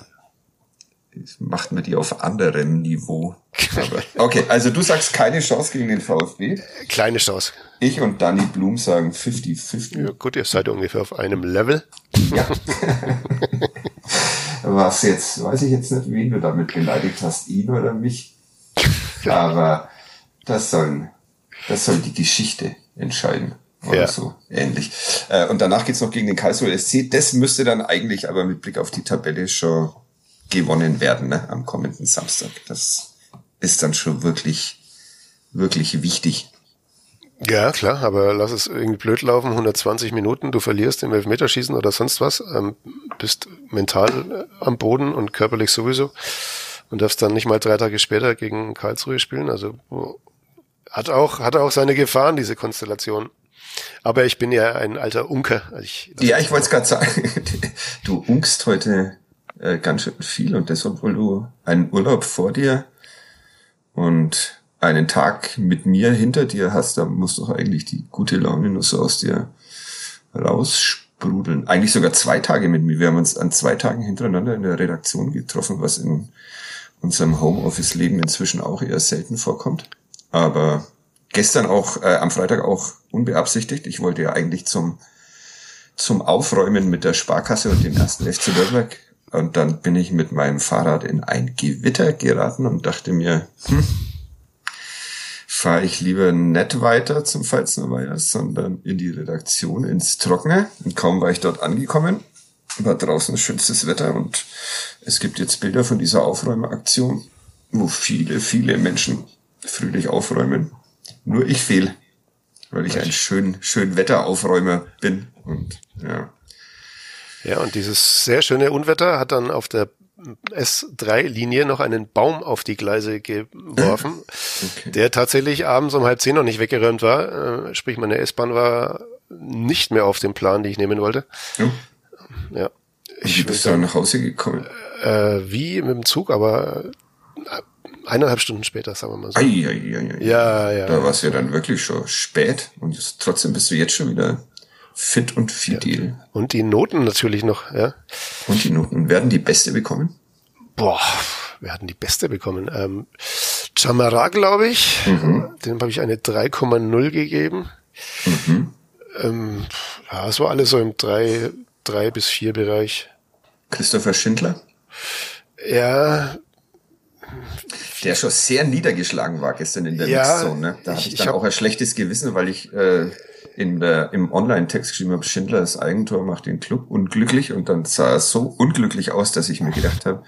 B: macht man die auf anderem Niveau. Aber, okay, also du sagst keine Chance gegen den VfB.
C: Kleine Chance.
B: Ich und Danny Blum sagen 50-50.
C: Ja, gut, ihr seid ungefähr auf einem Level. Ja.
B: Was jetzt, weiß ich jetzt nicht, wen du damit beleidigt hast, ihn oder mich. Aber das soll, das soll die Geschichte entscheiden. Oder ja. so ähnlich. Äh, und danach geht's noch gegen den Karlsruhe SC. Das müsste dann eigentlich aber mit Blick auf die Tabelle schon gewonnen werden ne, am kommenden Samstag. Das ist dann schon wirklich, wirklich wichtig.
C: Ja, klar, aber lass es irgendwie blöd laufen, 120 Minuten, du verlierst im Elfmeterschießen oder sonst was, ähm, bist mental äh, am Boden und körperlich sowieso und darfst dann nicht mal drei Tage später gegen Karlsruhe spielen. Also hat auch, hat auch seine Gefahren, diese Konstellation. Aber ich bin ja ein alter Unker.
B: Also ich, ja, ich wollte es gerade sagen. Du unkst heute äh, ganz schön viel und das, obwohl du einen Urlaub vor dir und einen Tag mit mir hinter dir hast, da muss doch eigentlich die gute Laune nur so aus dir raussprudeln. Eigentlich sogar zwei Tage mit mir. Wir haben uns an zwei Tagen hintereinander in der Redaktion getroffen, was in unserem Homeoffice-Leben inzwischen auch eher selten vorkommt. Aber gestern auch, äh, am Freitag auch unbeabsichtigt. Ich wollte ja eigentlich zum, zum Aufräumen mit der Sparkasse und dem ersten FC Nürnberg und dann bin ich mit meinem Fahrrad in ein Gewitter geraten und dachte mir, hm, fahre ich lieber nicht weiter zum Pfalzner sondern in die Redaktion ins Trockene. Und kaum war ich dort angekommen, war draußen schönstes Wetter und es gibt jetzt Bilder von dieser Aufräumeraktion, wo viele, viele Menschen fröhlich aufräumen. Nur ich fehl, weil ich ein schön, schön Wetteraufräumer bin und ja.
C: Ja, und dieses sehr schöne Unwetter hat dann auf der S3-Linie noch einen Baum auf die Gleise geworfen, okay. der tatsächlich abends um halb zehn noch nicht weggeräumt war. Äh, sprich, meine S-Bahn war nicht mehr auf dem Plan, die ich nehmen wollte.
B: Ja. Ja. Ich wie bist du nach Hause gekommen?
C: Äh, wie mit dem Zug, aber äh, eineinhalb Stunden später, sagen wir mal so.
B: Ei, ei, ei, ei.
C: Ja, ja.
B: Da war es ja dann wirklich schon spät und trotzdem bist du jetzt schon wieder fit und fidel.
C: Ja. Und die Noten natürlich noch, ja.
B: Und die Noten. Werden die beste bekommen?
C: Boah, wir hatten die beste bekommen. Ähm, Chamara, glaube ich. Mhm. Dem habe ich eine 3,0 gegeben. Mhm. Ähm, ja, es war alles so im 3, 3 bis 4 Bereich.
B: Christopher Schindler?
C: Ja.
B: Der schon sehr niedergeschlagen war gestern in der ja, Mixzone. Ne? Da hatte ich, ich dann ich hab, auch ein schlechtes Gewissen, weil ich äh, in der, im Online-Text geschrieben habe, Schindlers Eigentor macht den Club unglücklich und dann sah es so unglücklich aus, dass ich mir gedacht habe,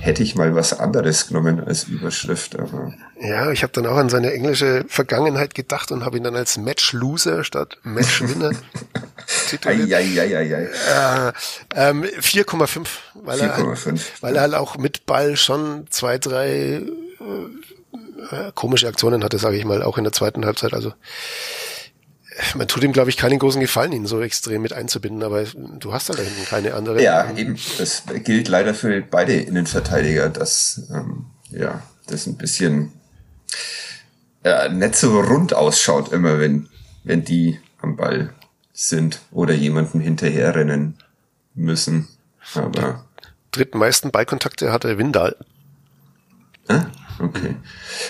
B: hätte ich mal was anderes genommen als Überschrift. Aber
C: ja, ich habe dann auch an seine englische Vergangenheit gedacht und habe ihn dann als Match-Loser statt Match-Winner tituliert. Äh, ähm, 4,5, weil, 4, er, halt, weil er halt auch mit Ball schon zwei, drei äh, komische Aktionen hatte, sage ich mal, auch in der zweiten Halbzeit. Also man tut ihm, glaube ich, keinen großen Gefallen, ihn so extrem mit einzubinden, aber du hast da hinten keine andere.
B: Ja, eben. Das gilt leider für beide Innenverteidiger, dass ähm, ja das ein bisschen äh, nicht so rund ausschaut, immer wenn, wenn die am Ball sind oder jemanden hinterherrennen müssen. Aber
C: drittmeisten Ballkontakte hatte Windal.
B: Äh? Okay.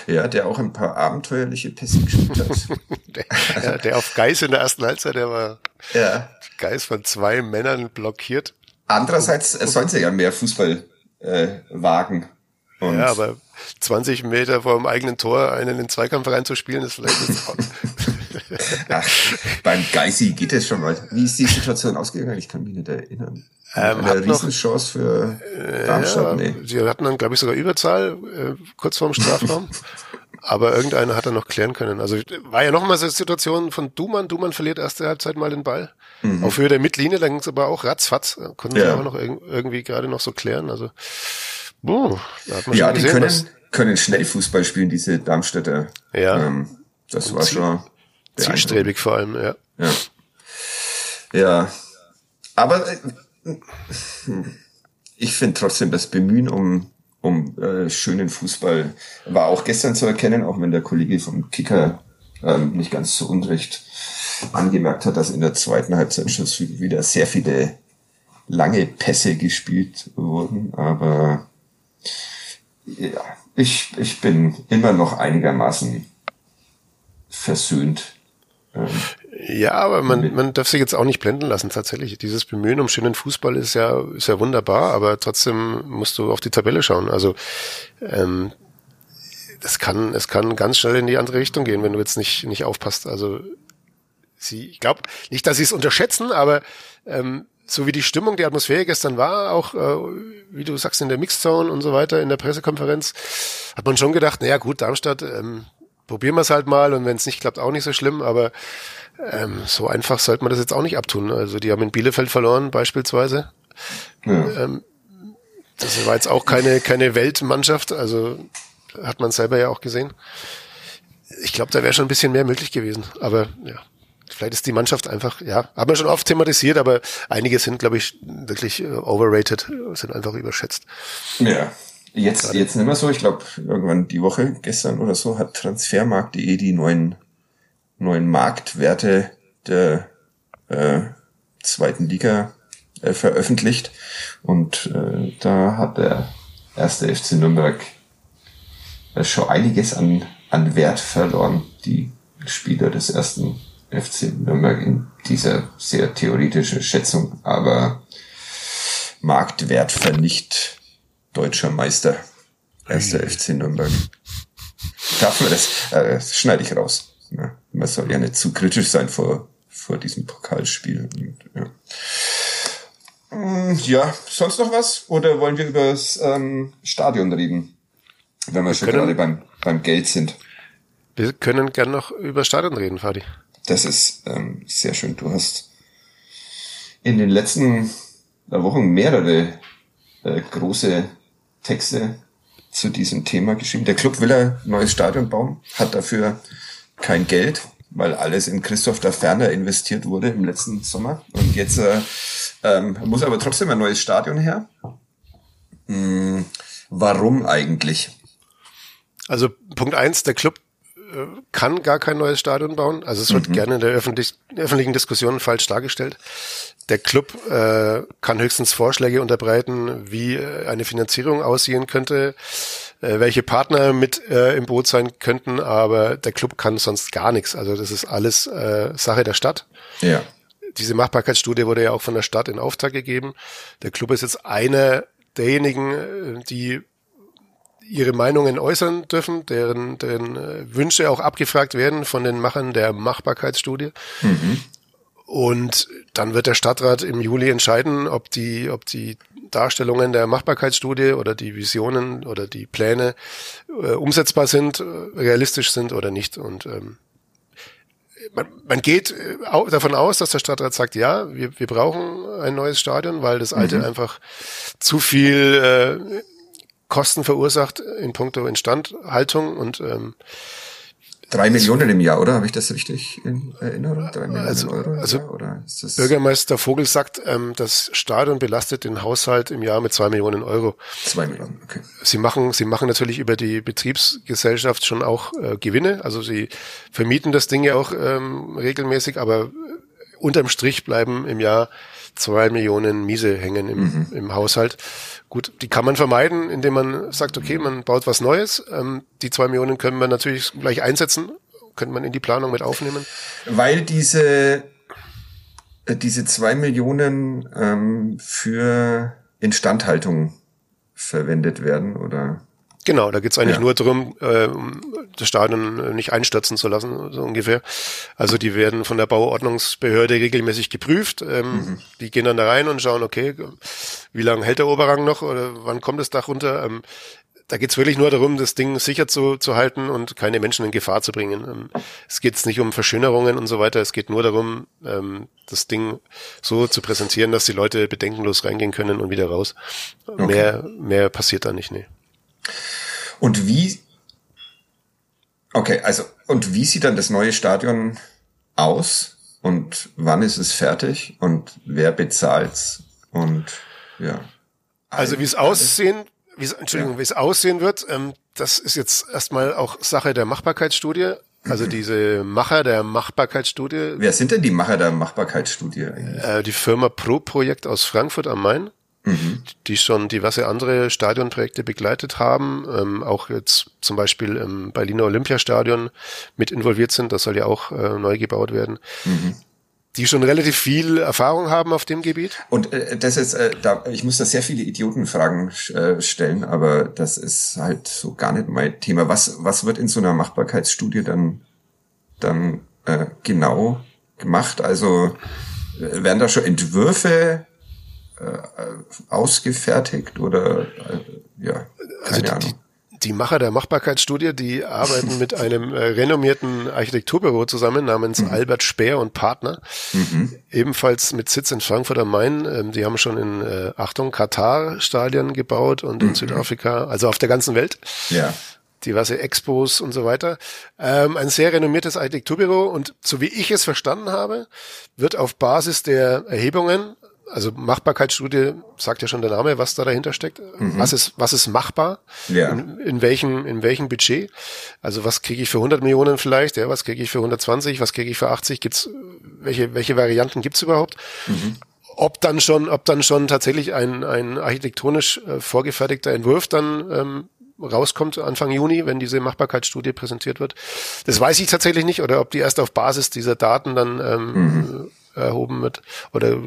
B: Ja, der auch ein paar abenteuerliche Pässe gespielt hat.
C: der, der auf Geis in der ersten Halbzeit, der war ja. Geis von zwei Männern blockiert.
B: Andererseits sollen sie ja mehr Fußball äh, wagen.
C: Und ja, aber 20 Meter vor dem eigenen Tor einen in den Zweikampf reinzuspielen, ist vielleicht
B: Ach, beim Geisi geht es schon mal. Wie ist die Situation ausgegangen? Ich kann mich nicht erinnern. Ähm, eine Riesenchance für Darmstadt?
C: Ja, nee. Sie hatten dann, glaube ich, sogar Überzahl äh, kurz vorm Strafraum. aber irgendeiner hat er noch klären können. Also war ja nochmal so eine Situation von Duman. Duman verliert erste Halbzeit mal den Ball. Mhm. Auf Höhe der Mittellinie, dann ging es aber auch ratzfatz. Konnten ja. sie auch noch irgendwie gerade noch so klären. Also
B: boah, da hat man ja, schon gesehen, die können, was, können schnell Fußball spielen, diese Darmstädter.
C: Ja. Ähm, das war schon zielstrebig vor allem, ja.
B: Ja. Ja. Aber äh, ich finde trotzdem das Bemühen um um äh, schönen Fußball war auch gestern zu erkennen, auch wenn der Kollege vom Kicker ähm, nicht ganz so unrecht angemerkt hat, dass in der zweiten Halbzeit schon wieder sehr viele lange Pässe gespielt wurden. Aber ja, ich, ich bin immer noch einigermaßen versöhnt.
C: Ähm, ja, aber man, man darf sich jetzt auch nicht blenden lassen, tatsächlich. Dieses Bemühen um schönen Fußball ist ja, ist ja wunderbar, aber trotzdem musst du auf die Tabelle schauen. Also ähm, es kann, es kann ganz schnell in die andere Richtung gehen, wenn du jetzt nicht, nicht aufpasst. Also sie, ich glaube nicht, dass sie es unterschätzen, aber ähm, so wie die Stimmung, die Atmosphäre gestern war, auch äh, wie du sagst in der Mixzone und so weiter in der Pressekonferenz, hat man schon gedacht, naja gut, Darmstadt, ähm, probieren wir es halt mal und wenn es nicht klappt, auch nicht so schlimm, aber ähm, so einfach sollte man das jetzt auch nicht abtun. Also die haben in Bielefeld verloren beispielsweise. Ja. Ähm, das war jetzt auch keine, keine Weltmannschaft, also hat man selber ja auch gesehen. Ich glaube, da wäre schon ein bisschen mehr möglich gewesen. Aber ja, vielleicht ist die Mannschaft einfach, ja, haben wir schon oft thematisiert, aber einige sind, glaube ich, wirklich äh, overrated, sind einfach überschätzt.
B: Ja. Jetzt, jetzt nicht mehr so. Ich glaube, irgendwann die Woche, gestern oder so, hat Transfermarkt.de die neuen neuen Marktwerte der äh, zweiten Liga äh, veröffentlicht. Und äh, da hat der erste FC Nürnberg äh, schon einiges an, an Wert verloren, die Spieler des ersten FC Nürnberg in dieser sehr theoretischen Schätzung, aber Marktwert vernicht deutscher Meister. Erster FC Nürnberg. Darf man das? Äh, das schneide ich raus. Ja, man soll ja nicht zu kritisch sein vor, vor diesem Pokalspiel. Und, ja. Mm, ja, sonst noch was? Oder wollen wir über das ähm, Stadion reden? Wenn wir, wir schon gerade beim, beim Geld sind.
C: Wir können gern noch über Stadion reden, Fadi.
B: Das ist ähm, sehr schön. Du hast in den letzten Wochen mehrere äh, große Texte zu diesem Thema geschrieben. Der Club will ein neues Stadion bauen, hat dafür kein Geld, weil alles in Christoph da Ferner investiert wurde im letzten Sommer. Und jetzt äh, ähm, muss aber trotzdem ein neues Stadion her. Hm, warum eigentlich?
C: Also Punkt eins, der Club äh, kann gar kein neues Stadion bauen. Also es wird mhm. gerne in der öffentlich, öffentlichen Diskussion falsch dargestellt. Der Club äh, kann höchstens Vorschläge unterbreiten, wie äh, eine Finanzierung aussehen könnte äh, welche Partner mit äh, im Boot sein könnten, aber der Club kann sonst gar nichts. Also das ist alles äh, Sache der Stadt.
B: Ja.
C: Diese Machbarkeitsstudie wurde ja auch von der Stadt in Auftrag gegeben. Der Club ist jetzt einer derjenigen, äh, die ihre Meinungen äußern dürfen, deren, deren äh, Wünsche auch abgefragt werden von den Machern der Machbarkeitsstudie. Mhm. Und dann wird der Stadtrat im Juli entscheiden, ob die, ob die Darstellungen der Machbarkeitsstudie oder die Visionen oder die Pläne äh, umsetzbar sind, äh, realistisch sind oder nicht. Und ähm, man, man geht äh, davon aus, dass der Stadtrat sagt, ja, wir, wir brauchen ein neues Stadion, weil das alte mhm. einfach zu viel äh, Kosten verursacht in puncto Instandhaltung und ähm,
B: Drei Millionen im Jahr, oder? Habe ich das richtig in Erinnerung? Drei Millionen
C: also, Euro also Jahr, oder Bürgermeister Vogel sagt, ähm, das Stadion belastet den Haushalt im Jahr mit zwei Millionen Euro.
B: Zwei Millionen, okay.
C: Sie machen, sie machen natürlich über die Betriebsgesellschaft schon auch äh, Gewinne. Also sie vermieten das Ding ja auch ähm, regelmäßig, aber unterm Strich bleiben im Jahr zwei Millionen Miese hängen im, mhm. im Haushalt. Gut, die kann man vermeiden, indem man sagt, okay, man baut was Neues. Ähm, die zwei Millionen können wir natürlich gleich einsetzen, könnte man in die Planung mit aufnehmen.
B: Weil diese, äh, diese zwei Millionen ähm, für Instandhaltung verwendet werden, oder?
C: Genau, da geht's eigentlich ja. nur darum, äh, das Stadion nicht einstürzen zu lassen, so ungefähr. Also die werden von der Bauordnungsbehörde regelmäßig geprüft. Ähm, mhm. Die gehen dann da rein und schauen, okay, wie lange hält der Oberrang noch oder wann kommt das Dach runter? Ähm, da geht's wirklich nur darum, das Ding sicher zu, zu halten und keine Menschen in Gefahr zu bringen. Ähm, es geht nicht um Verschönerungen und so weiter. Es geht nur darum, ähm, das Ding so zu präsentieren, dass die Leute bedenkenlos reingehen können und wieder raus. Okay. Mehr, mehr passiert da nicht, nee.
B: Und wie, okay, also, und wie sieht dann das neue Stadion aus? Und wann ist es fertig? Und wer bezahlt's? Und, ja.
C: Also, wie es aussehen wie es, Entschuldigung, ja. wie es aussehen wird, ähm, das ist jetzt erstmal auch Sache der Machbarkeitsstudie. Also diese Macher der Machbarkeitsstudie.
B: Wer sind denn die Macher der Machbarkeitsstudie eigentlich?
C: Äh, die Firma Pro Projekt aus Frankfurt am Main, mhm. die schon diverse andere Stadionprojekte begleitet haben, ähm, auch jetzt zum Beispiel im Berliner Olympiastadion mit involviert sind. Das soll ja auch äh, neu gebaut werden. Mhm die schon relativ viel Erfahrung haben auf dem Gebiet?
B: Und äh, das ist, äh, da, ich muss da sehr viele Idiotenfragen äh, stellen, aber das ist halt so gar nicht mein Thema. Was, was wird in so einer Machbarkeitsstudie dann, dann äh, genau gemacht? Also äh, werden da schon Entwürfe ausgefertigt oder äh, ja,
C: also die, Ahnung die Macher der Machbarkeitsstudie, die arbeiten mit einem äh, renommierten Architekturbüro zusammen namens mhm. Albert Speer und Partner, mhm. ebenfalls mit Sitz in Frankfurt am Main. Ähm, die haben schon in, äh, Achtung, Katar-Stadien gebaut und in mhm. Südafrika, also auf der ganzen Welt. Ja diverse Expos und so weiter. Ähm, ein sehr renommiertes Architekturbüro und so wie ich es verstanden habe, wird auf Basis der Erhebungen also Machbarkeitsstudie sagt ja schon der Name, was da dahinter steckt. Mhm. Was ist, was ist machbar? Ja. In, in welchem, in welchem Budget? Also was kriege ich für 100 Millionen vielleicht? Ja, was kriege ich für 120? Was kriege ich für 80? Gibt's, welche, welche Varianten gibt's überhaupt? Mhm. Ob dann schon, ob dann schon tatsächlich ein, ein architektonisch äh, vorgefertigter Entwurf dann, ähm, rauskommt Anfang Juni, wenn diese Machbarkeitsstudie präsentiert wird. Das weiß ich tatsächlich nicht, oder ob die erst auf Basis dieser Daten dann ähm, mhm. erhoben wird oder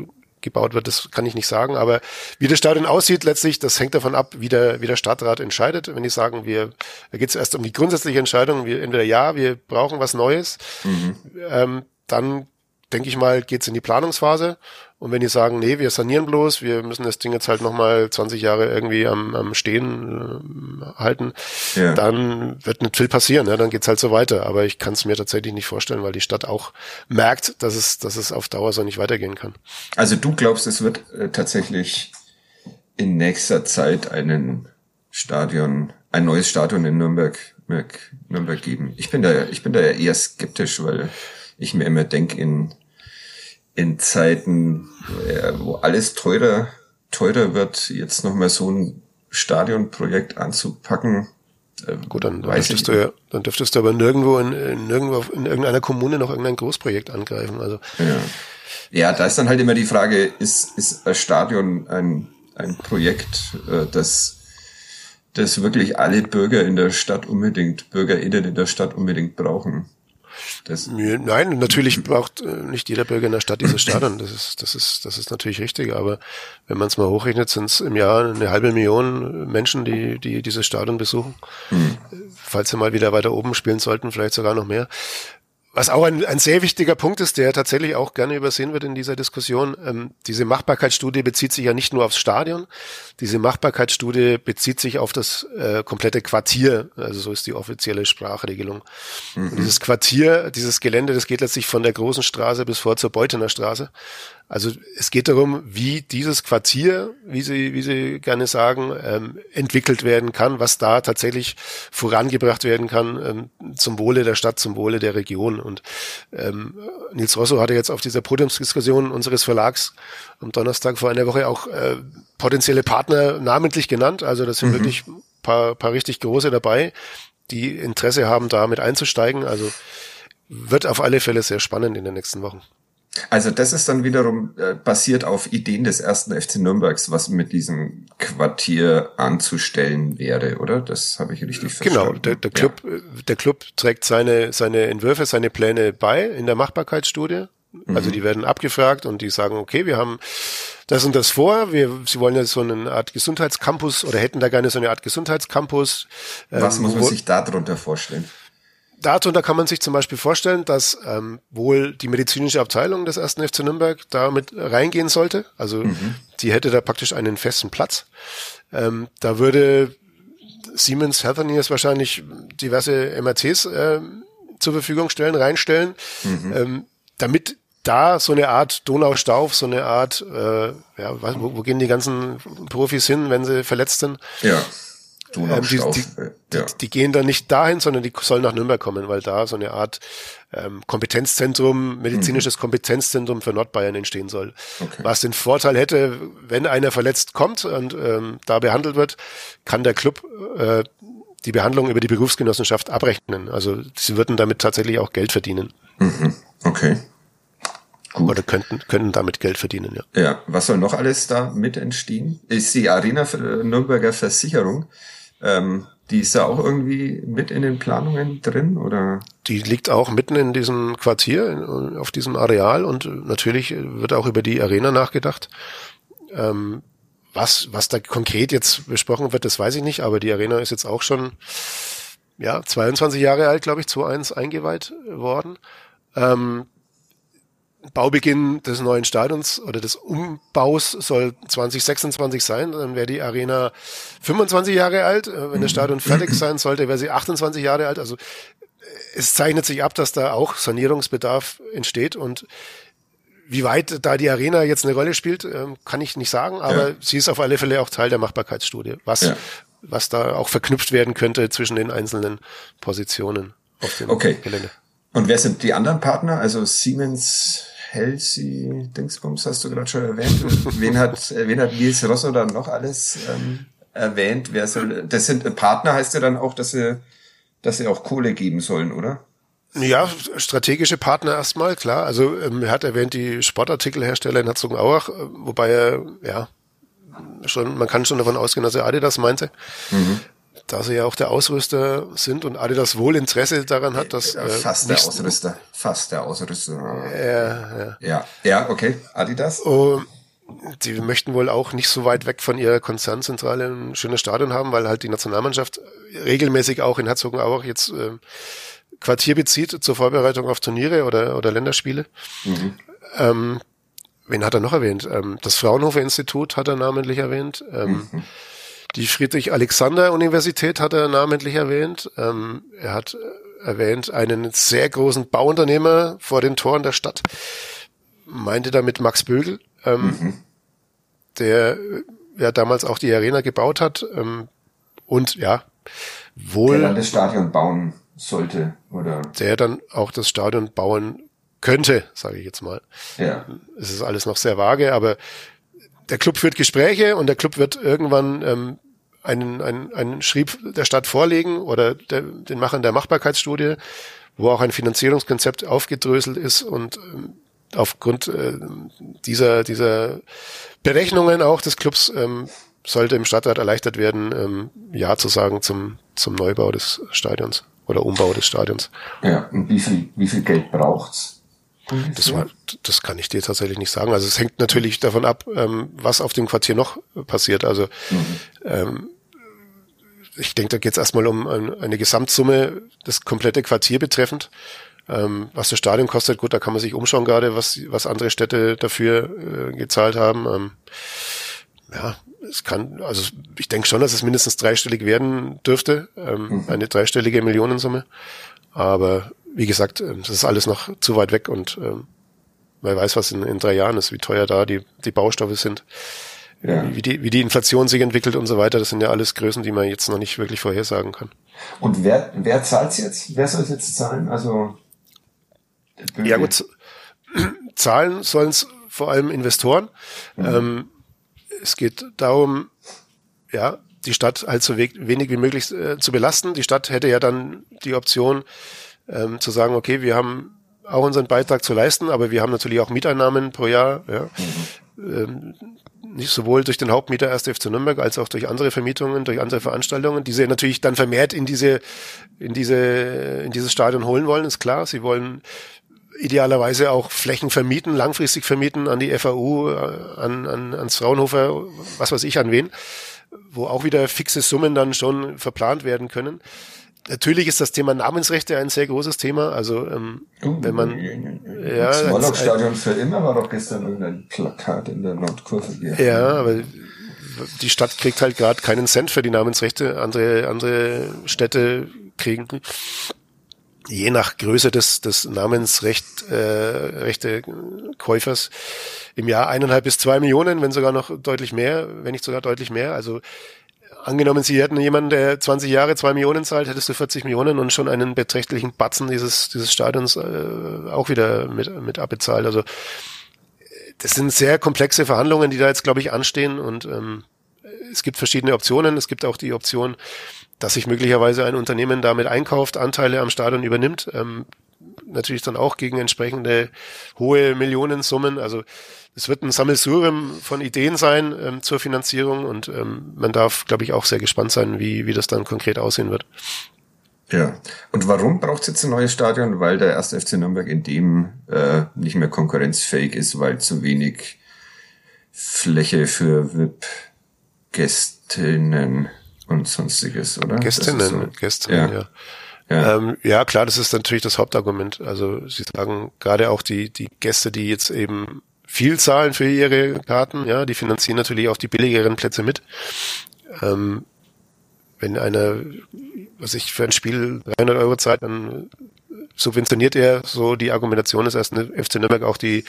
C: gebaut wird, das kann ich nicht sagen. Aber wie das Stadion aussieht, letztlich, das hängt davon ab, wie der, wie der Stadtrat entscheidet. Wenn die sagen, wir, da geht es erst um die grundsätzliche Entscheidung, wir entweder ja, wir brauchen was Neues, mhm. ähm, dann denke ich mal, geht's in die Planungsphase. Und wenn die sagen, nee, wir sanieren bloß, wir müssen das Ding jetzt halt nochmal 20 Jahre irgendwie am, am Stehen äh, halten, ja. dann wird nicht viel passieren, ja, dann geht's halt so weiter. Aber ich kann es mir tatsächlich nicht vorstellen, weil die Stadt auch merkt, dass es, dass es auf Dauer so nicht weitergehen kann.
B: Also du glaubst, es wird äh, tatsächlich in nächster Zeit einen Stadion, ein neues Stadion in Nürnberg, Nürnberg geben. Ich bin da, ich bin da eher skeptisch, weil ich mir immer denke, in in Zeiten, äh, wo alles teurer, teurer wird, jetzt nochmal so ein Stadionprojekt anzupacken.
C: Äh, Gut, dann, dann dürftest du ja, dann dürftest du aber nirgendwo in, in, nirgendwo in irgendeiner Kommune noch irgendein Großprojekt angreifen. Also.
B: Ja. ja, da ist dann halt immer die Frage, ist, ist ein Stadion ein, ein Projekt, äh, das das wirklich alle Bürger in der Stadt unbedingt, BürgerInnen in der Stadt unbedingt brauchen.
C: Das Nein, natürlich braucht äh, nicht jeder Bürger in der Stadt dieses Stadion. Das ist, das ist, das ist natürlich richtig. Aber wenn man es mal hochrechnet, sind es im Jahr eine halbe Million Menschen, die, die dieses Stadion besuchen. Mhm. Falls sie mal wieder weiter oben spielen sollten, vielleicht sogar noch mehr. Was auch ein, ein sehr wichtiger Punkt ist, der tatsächlich auch gerne übersehen wird in dieser Diskussion. Ähm, diese Machbarkeitsstudie bezieht sich ja nicht nur aufs Stadion. Diese Machbarkeitsstudie bezieht sich auf das äh, komplette Quartier. Also so ist die offizielle Sprachregelung. Mhm. dieses Quartier, dieses Gelände, das geht letztlich von der großen Straße bis vor zur Beutener Straße. Also es geht darum, wie dieses Quartier, wie Sie, wie Sie gerne sagen, ähm, entwickelt werden kann, was da tatsächlich vorangebracht werden kann ähm, zum Wohle der Stadt, zum Wohle der Region. Und ähm, Nils Rosso hatte jetzt auf dieser Podiumsdiskussion unseres Verlags am Donnerstag vor einer Woche auch äh, potenzielle Partner namentlich genannt. Also das sind mhm. wirklich paar, paar richtig große dabei, die Interesse haben, da mit einzusteigen. Also wird auf alle Fälle sehr spannend in den nächsten Wochen.
B: Also das ist dann wiederum äh, basiert auf Ideen des ersten FC Nürnbergs, was mit diesem Quartier anzustellen wäre, oder? Das habe ich richtig
C: genau, verstanden. Genau, der, der Club, ja. der Club trägt seine seine Entwürfe, seine Pläne bei in der Machbarkeitsstudie. Also mhm. die werden abgefragt und die sagen, okay, wir haben das und das vor. Wir, sie wollen ja so eine Art Gesundheitscampus oder hätten da gerne so eine Art Gesundheitscampus.
B: Was ähm, muss man sich darunter vorstellen?
C: Darunter kann man sich zum Beispiel vorstellen, dass ähm, wohl die medizinische Abteilung des ersten FC Nürnberg damit reingehen sollte. Also mhm. die hätte da praktisch einen festen Platz. Ähm, da würde Siemens Healthineers wahrscheinlich diverse MRTs äh, zur Verfügung stellen, reinstellen, mhm. ähm, damit da so eine Art Donaustauf, so eine Art, äh, ja, wo, wo gehen die ganzen Profis hin, wenn sie verletzt sind?
B: Ja.
C: Ähm, die, die, ja. die, die, gehen dann nicht dahin, sondern die sollen nach Nürnberg kommen, weil da so eine Art ähm, Kompetenzzentrum, medizinisches mhm. Kompetenzzentrum für Nordbayern entstehen soll. Okay. Was den Vorteil hätte, wenn einer verletzt kommt und ähm, da behandelt wird, kann der Club äh, die Behandlung über die Berufsgenossenschaft abrechnen. Also sie würden damit tatsächlich auch Geld verdienen.
B: Mhm. Okay.
C: Gut. Oder könnten, könnten damit Geld verdienen,
B: ja. Ja, was soll noch alles da mit entstehen? Ist die Arena für Nürnberger Versicherung, ähm, die ist da auch irgendwie mit in den Planungen drin, oder?
C: Die liegt auch mitten in diesem Quartier, auf diesem Areal und natürlich wird auch über die Arena nachgedacht. Ähm, was, was da konkret jetzt besprochen wird, das weiß ich nicht, aber die Arena ist jetzt auch schon, ja, 22 Jahre alt, glaube ich, 2.1 eingeweiht worden. Ähm, Baubeginn des neuen Stadions oder des Umbaus soll 2026 sein. Dann wäre die Arena 25 Jahre alt. Äh, wenn das Stadion fertig sein sollte, wäre sie 28 Jahre alt. Also es zeichnet sich ab, dass da auch Sanierungsbedarf entsteht und wie weit da die Arena jetzt eine Rolle spielt, ähm, kann ich nicht sagen, aber ja. sie ist auf alle Fälle auch Teil der Machbarkeitsstudie, was, ja. was da auch verknüpft werden könnte zwischen den einzelnen Positionen auf dem
B: okay. Gelände. Und wer sind die anderen Partner? Also Siemens, Helsi, Dingsbums hast du gerade schon erwähnt. wen hat, wen hat Nils Rosso dann noch alles ähm, erwähnt? Wer soll, das sind äh, Partner heißt ja dann auch, dass sie, dass sie auch Kohle geben sollen, oder?
C: Ja, strategische Partner erstmal, klar. Also ähm, er hat erwähnt die Sportartikelhersteller in Herzogenaurach, äh, wobei er, ja, schon, man kann schon davon ausgehen, dass er Adidas meinte. Mhm da sie ja auch der Ausrüster sind und Adidas wohl Interesse daran hat, dass
B: äh, fast der Ausrüster, fast der Ausrüster. Ja, ja, ja, ja okay, Adidas.
C: Oh, die möchten wohl auch nicht so weit weg von ihrer Konzernzentrale ein schönes Stadion haben, weil halt die Nationalmannschaft regelmäßig auch in Herzogenaurach jetzt äh, Quartier bezieht zur Vorbereitung auf Turniere oder oder Länderspiele. Mhm. Ähm, wen hat er noch erwähnt? Ähm, das Fraunhofer Institut hat er namentlich erwähnt. Ähm, mhm. Die Friedrich-Alexander-Universität hat er namentlich erwähnt. Ähm, er hat äh, erwähnt einen sehr großen Bauunternehmer vor den Toren der Stadt. Meinte damit Max Bögel, ähm, mhm. der äh, ja damals auch die Arena gebaut hat ähm, und ja wohl
B: der dann das Stadion bauen sollte oder
C: der dann auch das Stadion bauen könnte, sage ich jetzt mal. Ja. Es ist alles noch sehr vage, aber der Club führt Gespräche und der Club wird irgendwann ähm, einen, einen, einen Schrieb der Stadt vorlegen oder der, den Machern der Machbarkeitsstudie, wo auch ein Finanzierungskonzept aufgedröselt ist und ähm, aufgrund äh, dieser, dieser Berechnungen auch des Clubs ähm, sollte im Stadtrat erleichtert werden, ähm, Ja zu sagen zum, zum Neubau des Stadions oder Umbau des Stadions.
B: Ja, und wie viel, wie viel Geld braucht's?
C: Das, war, das kann ich dir tatsächlich nicht sagen. Also es hängt natürlich davon ab, ähm, was auf dem Quartier noch passiert. Also mhm. ähm, ich denke, da geht es erstmal um eine Gesamtsumme, das komplette Quartier betreffend. Ähm, was das Stadion kostet, gut, da kann man sich umschauen gerade, was, was andere Städte dafür äh, gezahlt haben. Ähm, ja, es kann, also ich denke schon, dass es mindestens dreistellig werden dürfte, ähm, mhm. eine dreistellige Millionensumme. Aber wie gesagt, ähm, das ist alles noch zu weit weg und ähm, wer weiß, was in, in drei Jahren ist, wie teuer da die, die Baustoffe sind, ja. wie, die, wie die Inflation sich entwickelt und so weiter. Das sind ja alles Größen, die man jetzt noch nicht wirklich vorhersagen kann.
B: Und wer, wer zahlt's jetzt? Wer soll es jetzt zahlen? Also
C: ja gut, zahlen sollen es vor allem Investoren. Mhm. Ähm, es geht darum, ja, die Stadt halt so wenig wie möglich äh, zu belasten. Die Stadt hätte ja dann die Option, ähm, zu sagen, okay, wir haben auch unseren Beitrag zu leisten, aber wir haben natürlich auch Mieteinnahmen pro Jahr, ja. Mhm. Ähm, nicht sowohl durch den Hauptmieter 1. FC Nürnberg als auch durch andere Vermietungen, durch andere Veranstaltungen, die sie natürlich dann vermehrt in diese, in diese, in dieses Stadion holen wollen, ist klar. Sie wollen idealerweise auch Flächen vermieten, langfristig vermieten an die FAU, äh, an, an, ans Fraunhofer, was weiß ich, an wen, wo auch wieder fixe Summen dann schon verplant werden können. Natürlich ist das Thema Namensrechte ein sehr großes Thema. Also ähm, oh, wenn man
B: ja, das Moloch-Stadion für immer war doch gestern irgendein Plakat in der Nordkurve.
C: Ja, aber die Stadt kriegt halt gerade keinen Cent für die Namensrechte. Andere, andere Städte kriegen je nach Größe des, des Namensrecht äh, Rechte Käufers im Jahr eineinhalb bis zwei Millionen, wenn sogar noch deutlich mehr, wenn nicht sogar deutlich mehr. Also angenommen, Sie hätten jemanden, der 20 Jahre zwei Millionen zahlt, hättest du 40 Millionen und schon einen beträchtlichen Batzen dieses, dieses Stadions äh, auch wieder mit, mit abbezahlt. Also das sind sehr komplexe Verhandlungen, die da jetzt, glaube ich, anstehen und ähm, es gibt verschiedene Optionen. Es gibt auch die Option, dass sich möglicherweise ein Unternehmen damit einkauft, Anteile am Stadion übernimmt. Ähm, natürlich dann auch gegen entsprechende hohe Millionensummen. Also es wird ein Sammelsurium von Ideen sein ähm, zur Finanzierung und ähm, man darf, glaube ich, auch sehr gespannt sein, wie, wie das dann konkret aussehen wird.
B: Ja, und warum braucht es jetzt ein neues Stadion? Weil der erste FC Nürnberg in dem äh, nicht mehr konkurrenzfähig ist, weil zu wenig Fläche für VIP-Gästinnen und sonstiges, oder?
C: Gästinnen, so. Gästinnen, ja. ja. Ja. Ähm, ja, klar, das ist natürlich das Hauptargument. Also Sie sagen gerade auch die, die Gäste, die jetzt eben viel zahlen für ihre Karten, ja, die finanzieren natürlich auch die billigeren Plätze mit. Ähm, wenn einer, was ich für ein Spiel 300 Euro zahlt, dann subventioniert er, so die Argumentation ist erst eine FC Nürnberg auch die,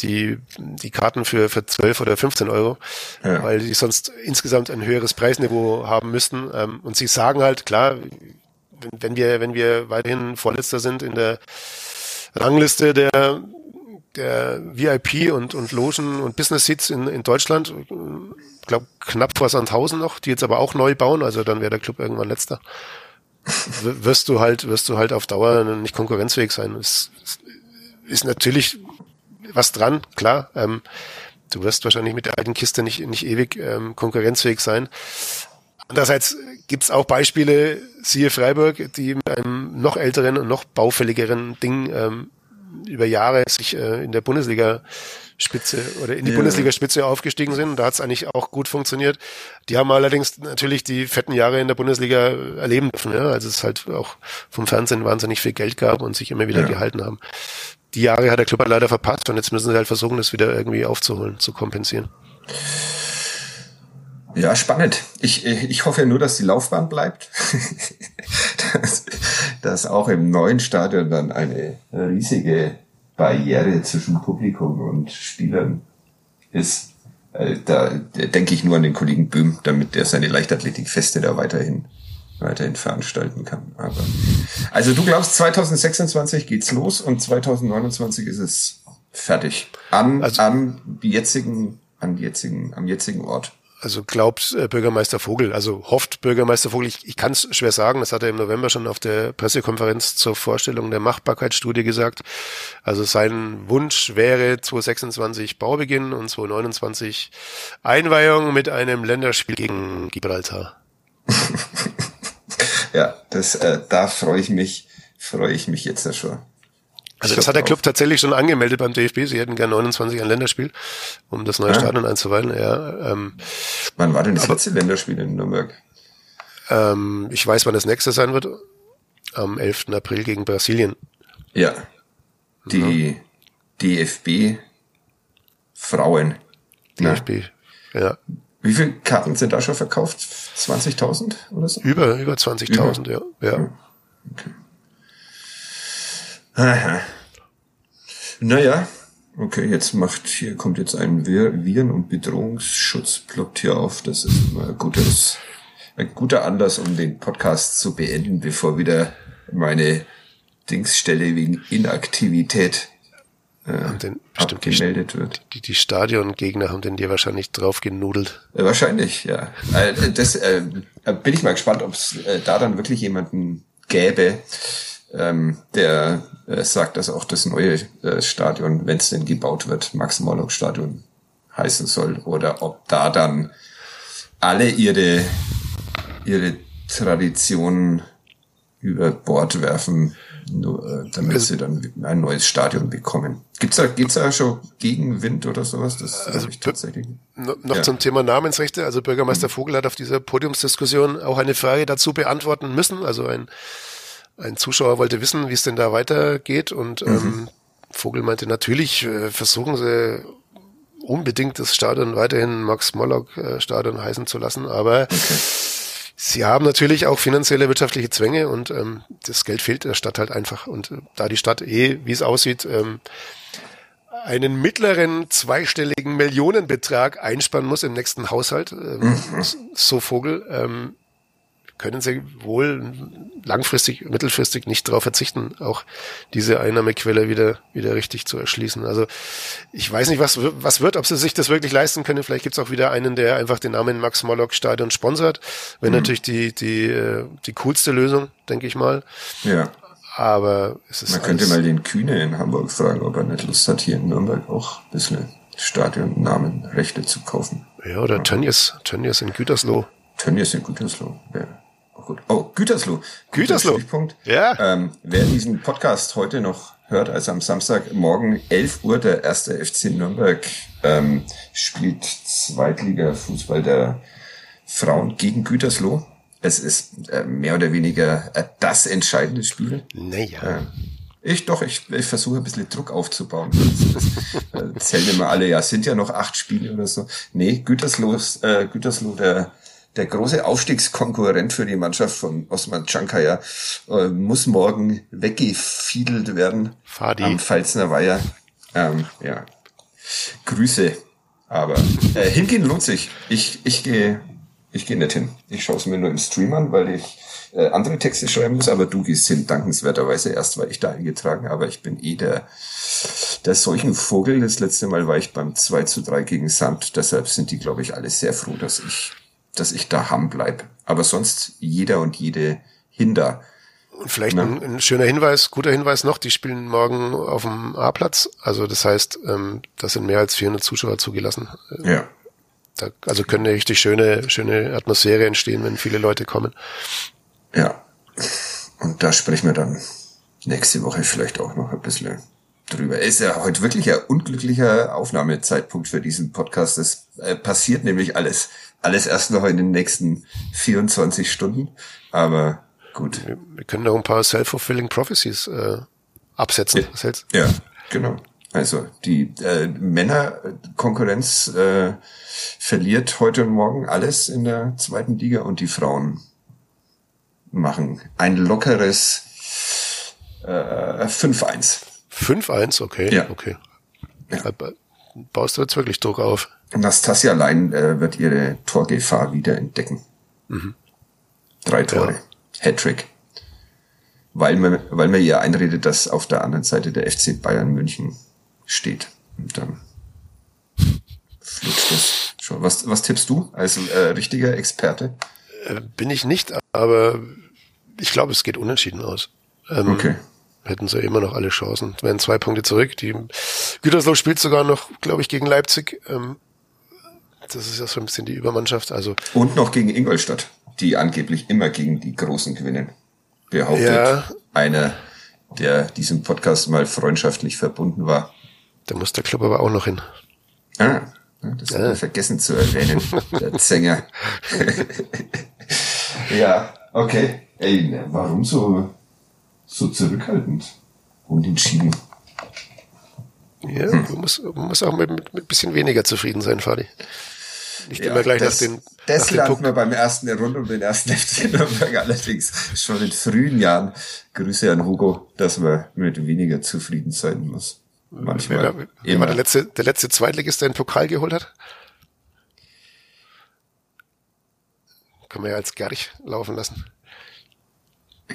C: die, die Karten für, für 12 oder 15 Euro, ja. weil die sonst insgesamt ein höheres Preisniveau haben müssten. Ähm, und sie sagen halt, klar, wenn, wenn wir, wenn wir weiterhin Vorletzter sind in der Rangliste der, der VIP und, und Logen und Business Seats in, in Deutschland, ich glaube knapp vor Sandhausen noch, die jetzt aber auch neu bauen, also dann wäre der Club irgendwann letzter. wirst du halt, wirst du halt auf Dauer nicht konkurrenzfähig sein. Es ist natürlich was dran, klar. Ähm, du wirst wahrscheinlich mit der alten Kiste nicht, nicht ewig ähm, konkurrenzfähig sein. Andererseits gibt's auch Beispiele, siehe Freiburg, die mit einem noch älteren und noch baufälligeren Ding ähm, über Jahre sich äh, in der Bundesliga Spitze oder in die ja. Bundesliga-Spitze aufgestiegen sind. Da hat es eigentlich auch gut funktioniert. Die haben allerdings natürlich die fetten Jahre in der Bundesliga erleben dürfen, ja, als es halt auch vom Fernsehen wahnsinnig viel Geld gab und sich immer wieder ja. gehalten haben. Die Jahre hat der Club halt leider verpasst und jetzt müssen sie halt versuchen, das wieder irgendwie aufzuholen, zu kompensieren.
B: Ja, spannend. Ich, ich hoffe ja nur, dass die Laufbahn bleibt. dass, dass auch im neuen Stadion dann eine riesige Barriere zwischen Publikum und Spielern ist. Äh, da denke ich nur an den Kollegen Böhm, damit der seine Leichtathletikfeste da weiterhin weiterhin veranstalten kann. Aber also du glaubst, 2026 geht's los und 2029 ist es fertig an also, an die jetzigen an die jetzigen am jetzigen Ort
C: also glaubt äh, Bürgermeister Vogel, also hofft Bürgermeister Vogel, ich, ich kann es schwer sagen, das hat er im November schon auf der Pressekonferenz zur Vorstellung der Machbarkeitsstudie gesagt. Also sein Wunsch wäre 2026 Baubeginn und 2029 Einweihung mit einem Länderspiel gegen Gibraltar.
B: ja, das äh, da freue ich mich, freue ich mich jetzt ja schon.
C: Also das hat der Club tatsächlich schon angemeldet beim DFB. Sie hätten gern 29 ein Länderspiel, um das neue ja. Stadion einzuweihen. Ja, ähm,
B: wann war denn das letzte Länderspiel in Nürnberg?
C: Ähm, ich weiß, wann das nächste sein wird. Am 11. April gegen Brasilien.
B: Ja. Die ja. DFB Frauen.
C: DFB, ja. ja.
B: Wie viele Karten sind da schon verkauft? 20.000 oder so?
C: Über, über 20.000, ja. ja. Okay.
B: Aha. Naja, okay, jetzt macht, hier kommt jetzt ein Viren- und Bedrohungsschutzplot hier auf. Das ist immer ein gutes, ein guter Anlass, um den Podcast zu beenden, bevor wieder meine Dingsstelle wegen Inaktivität
C: äh, den, abgemeldet
B: die, wird.
C: Die, die Stadiongegner haben den dir wahrscheinlich drauf genudelt.
B: Äh, wahrscheinlich, ja. Äh, das äh, bin ich mal gespannt, ob es da dann wirklich jemanden gäbe, ähm, der äh, sagt, dass auch das neue äh, Stadion, wenn es denn gebaut wird, Max-Morlock-Stadion heißen soll. Oder ob da dann alle ihre, ihre Traditionen über Bord werfen, nur, äh, damit also, sie dann ein neues Stadion bekommen. Gibt's da, geht's da schon Gegenwind oder sowas? Das also ich tatsächlich.
C: Noch ja. zum Thema Namensrechte. Also Bürgermeister Vogel hat auf dieser Podiumsdiskussion auch eine Frage dazu beantworten müssen. Also ein ein Zuschauer wollte wissen, wie es denn da weitergeht und mhm. ähm, Vogel meinte, natürlich äh, versuchen sie unbedingt das Stadion weiterhin Max-Morlock-Stadion äh, heißen zu lassen, aber okay. sie haben natürlich auch finanzielle wirtschaftliche Zwänge und ähm, das Geld fehlt der Stadt halt einfach. Und äh, da die Stadt eh, wie es aussieht, ähm, einen mittleren zweistelligen Millionenbetrag einsparen muss im nächsten Haushalt, ähm, mhm. so Vogel, ähm, können sie wohl langfristig, mittelfristig nicht darauf verzichten, auch diese Einnahmequelle wieder, wieder richtig zu erschließen. Also ich weiß nicht, was, was wird, ob sie sich das wirklich leisten können. Vielleicht gibt's auch wieder einen, der einfach den Namen Max Morlock Stadion sponsert. Wäre mhm. natürlich die, die, äh, die coolste Lösung, denke ich mal.
B: Ja.
C: Aber es ist
B: Man könnte mal den Kühne in Hamburg fragen, ob er nicht Lust hat, hier in Nürnberg auch ein bisschen Stadionnamenrechte zu kaufen.
C: Ja, oder ja. Tönnies, Tönnies in Gütersloh.
B: Tönnies in Gütersloh, ja gut. Oh, Gütersloh.
C: Gütersloh.
B: Ja. Ähm, wer diesen Podcast heute noch hört, also am Samstag morgen 11 Uhr, der erste FC Nürnberg ähm, spielt Zweitliga-Fußball der Frauen gegen Gütersloh. Es ist äh, mehr oder weniger äh, das entscheidende Spiel.
C: Naja.
B: Äh, ich doch, ich, ich versuche ein bisschen Druck aufzubauen. Das, das, äh, zählen immer alle, ja, sind ja noch acht Spiele oder so. Nee, Gütersloh, äh, Gütersloh, der der große Aufstiegskonkurrent für die Mannschaft von Osman Chankaya äh, muss morgen weggefiedelt werden
C: Fadi.
B: am Pfalzner Weiher. Ähm, ja, Grüße. Aber äh, hingehen lohnt sich. Ich, ich gehe ich gehe nicht hin. Ich schaue es mir nur im Stream an, weil ich äh, andere Texte schreiben muss, aber du gehst hin, dankenswerterweise erst, weil ich da eingetragen habe. Ich bin eh der, der Seuchenvogel. Das letzte Mal war ich beim 2 zu 3 gegen Sand. Deshalb sind die, glaube ich, alle sehr froh, dass ich dass ich daheim bleib. Aber sonst jeder und jede hinder.
C: Und vielleicht ne? ein, ein, schöner Hinweis, guter Hinweis noch, die spielen morgen auf dem A-Platz. Also das heißt, ähm, das sind mehr als 400 Zuschauer zugelassen.
B: Ja.
C: Da, also können eine richtig schöne, schöne Atmosphäre entstehen, wenn viele Leute kommen.
B: Ja. Und da sprechen wir dann nächste Woche vielleicht auch noch ein bisschen drüber. Ist ja heute wirklich ein unglücklicher Aufnahmezeitpunkt für diesen Podcast. Es äh, passiert nämlich alles alles erst noch in den nächsten 24 Stunden. Aber gut.
C: Wir, können noch ein paar self-fulfilling prophecies äh, absetzen.
B: Was hältst? Ja, genau. Also die äh, Männerkonkurrenz äh, verliert heute und morgen alles in der zweiten Liga und die Frauen machen ein lockeres äh, 5-1.
C: 5-1, okay.
B: Ja.
C: okay. Ja. Baust du jetzt wirklich Druck auf?
B: Nastasia allein äh, wird ihre Torgefahr wieder entdecken. Mhm. Drei Tore. Ja. Hattrick. Weil man, weil man ihr einredet, dass auf der anderen Seite der FC Bayern München steht. Und dann flutscht das schon. Was, was tippst du als äh, richtiger Experte?
C: Äh, bin ich nicht, aber ich glaube, es geht unentschieden aus.
B: Ähm, okay.
C: Hätten sie immer noch alle Chancen. Es wären zwei Punkte zurück. Die Gütersloh spielt sogar noch, glaube ich, gegen Leipzig. Ähm, das ist ja so ein bisschen die Übermannschaft. Also
B: und noch gegen Ingolstadt, die angeblich immer gegen die Großen gewinnen. Behauptet ja. einer, der diesem Podcast mal freundschaftlich verbunden war.
C: Da muss der Club aber auch noch hin.
B: Ah, das haben wir vergessen zu erwähnen, der Zänger. ja, okay. Ey, warum so, so zurückhaltend und entschieden?
C: Ja, hm. man, muss, man muss auch mit, mit, mit bisschen weniger zufrieden sein, Fadi. Nicht ja, immer gleich das, nach den.
B: Das landen wir beim ersten Rund um den ersten FC Nürnberg allerdings schon in frühen Jahren. Grüße an Hugo, dass man mit weniger zufrieden sein muss. Manchmal.
C: Wer, war der letzte, der letzte Zweitligist, der einen Pokal geholt hat? Kann man ja als Gerich laufen lassen.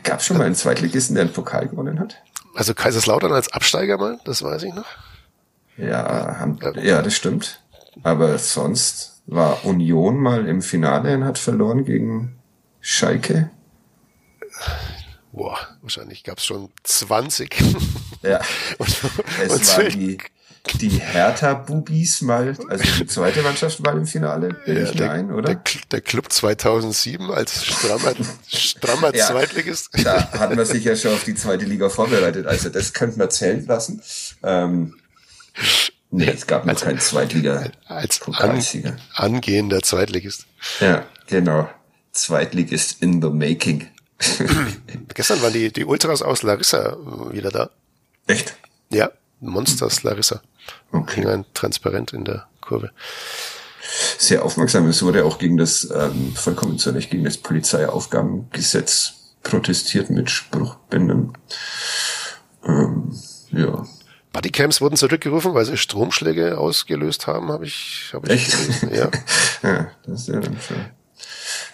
B: Gab es schon mal einen Zweitligisten, der einen Pokal gewonnen hat?
C: Also Kaiserslautern als Absteiger mal, das weiß ich noch.
B: Ja, haben, ja, das stimmt. Aber sonst war Union mal im Finale und hat verloren gegen Schalke.
C: Boah, wahrscheinlich gab's schon 20.
B: Ja. und, es und war die, die Hertha-Bubis mal, also die zweite Mannschaft mal im Finale, bin ja, ich der, ein, oder?
C: Der, der, Club 2007 als strammer, strammer ja, Zweitligist.
B: Da hatten wir sich ja schon auf die zweite Liga vorbereitet, also das könnten wir zählen lassen. Ähm, Nee, es gab noch keinen Zweitliga.
C: Als an, angehender Zweitligist.
B: Ja, genau. Zweitligist in the making.
C: Gestern waren die, die Ultras aus Larissa wieder da.
B: Echt?
C: Ja, Monsters Larissa. Okay. Hing ein Transparent in der Kurve.
B: Sehr aufmerksam. Es wurde auch gegen das, ähm, vollkommen zu Recht, gegen das Polizeiaufgabengesetz protestiert mit Spruchbändern. Ähm, ja.
C: Bodycams wurden zurückgerufen, weil sie Stromschläge ausgelöst haben, habe ich, hab ich
B: Echt? gelesen. Ja. ja, das ist ja dann schon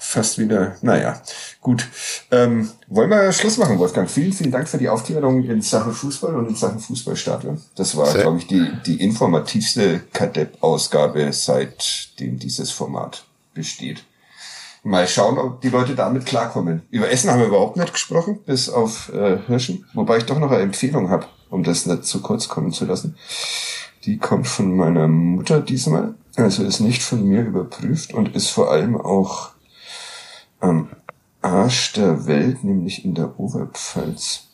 B: fast wieder, naja, gut. Ähm, wollen wir Schluss machen, Wolfgang? Vielen, vielen Dank für die Aufklärung in Sachen Fußball und in Sachen Fußballstadion. Das war, glaube ich, die, die informativste Kadepp-Ausgabe, seitdem dieses Format besteht. Mal schauen, ob die Leute damit klarkommen. Über Essen haben wir überhaupt nicht gesprochen, bis auf äh, Hirschen. Wobei ich doch noch eine Empfehlung habe, um das nicht zu kurz kommen zu lassen. Die kommt von meiner Mutter diesmal. Also ist nicht von mir überprüft und ist vor allem auch am Arsch der Welt, nämlich in der Oberpfalz.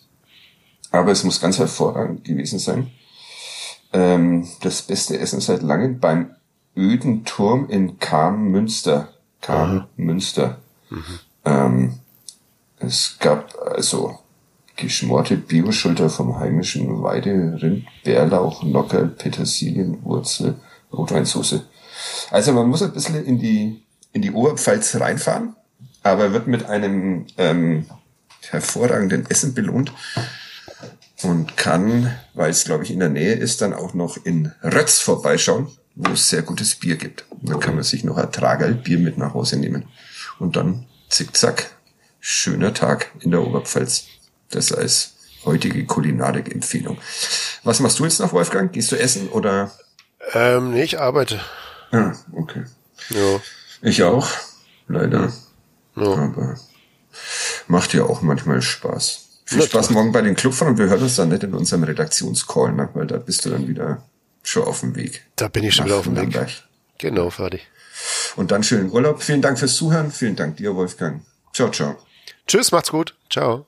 B: Aber es muss ganz hervorragend gewesen sein. Ähm, das beste Essen seit langem beim öden Turm in Kam-Münster. Kam-Münster. Mhm. Ähm, es gab also geschmorte Bioschulter vom heimischen Weiderind, Bärlauch, Nockerl, Petersilienwurzel, Rotweinsauce. Also man muss ein bisschen in die, in die Oberpfalz reinfahren aber wird mit einem ähm, hervorragenden Essen belohnt und kann, weil es glaube ich in der Nähe ist, dann auch noch in Rötz vorbeischauen, wo es sehr gutes Bier gibt. Dann kann man sich noch ein Tragerl Bier mit nach Hause nehmen und dann zickzack schöner Tag in der Oberpfalz. Das als heutige Kulinarik-Empfehlung. Was machst du jetzt noch, Wolfgang? Gehst du essen oder?
C: Ähm, nee, ich arbeite.
B: Ah, okay. Ja. Ich auch, leider. Ja. Aber macht ja auch manchmal Spaß. Viel Spaß morgen bei den Clubfahren und wir hören uns dann nicht in unserem Redaktionscall, ne? weil da bist du dann wieder schon auf dem Weg.
C: Da bin ich schon wieder auf dem Weg. Genau, fertig.
B: Und dann schönen Urlaub. Vielen Dank fürs Zuhören. Vielen Dank dir, Wolfgang. Ciao, ciao.
C: Tschüss, macht's gut. Ciao.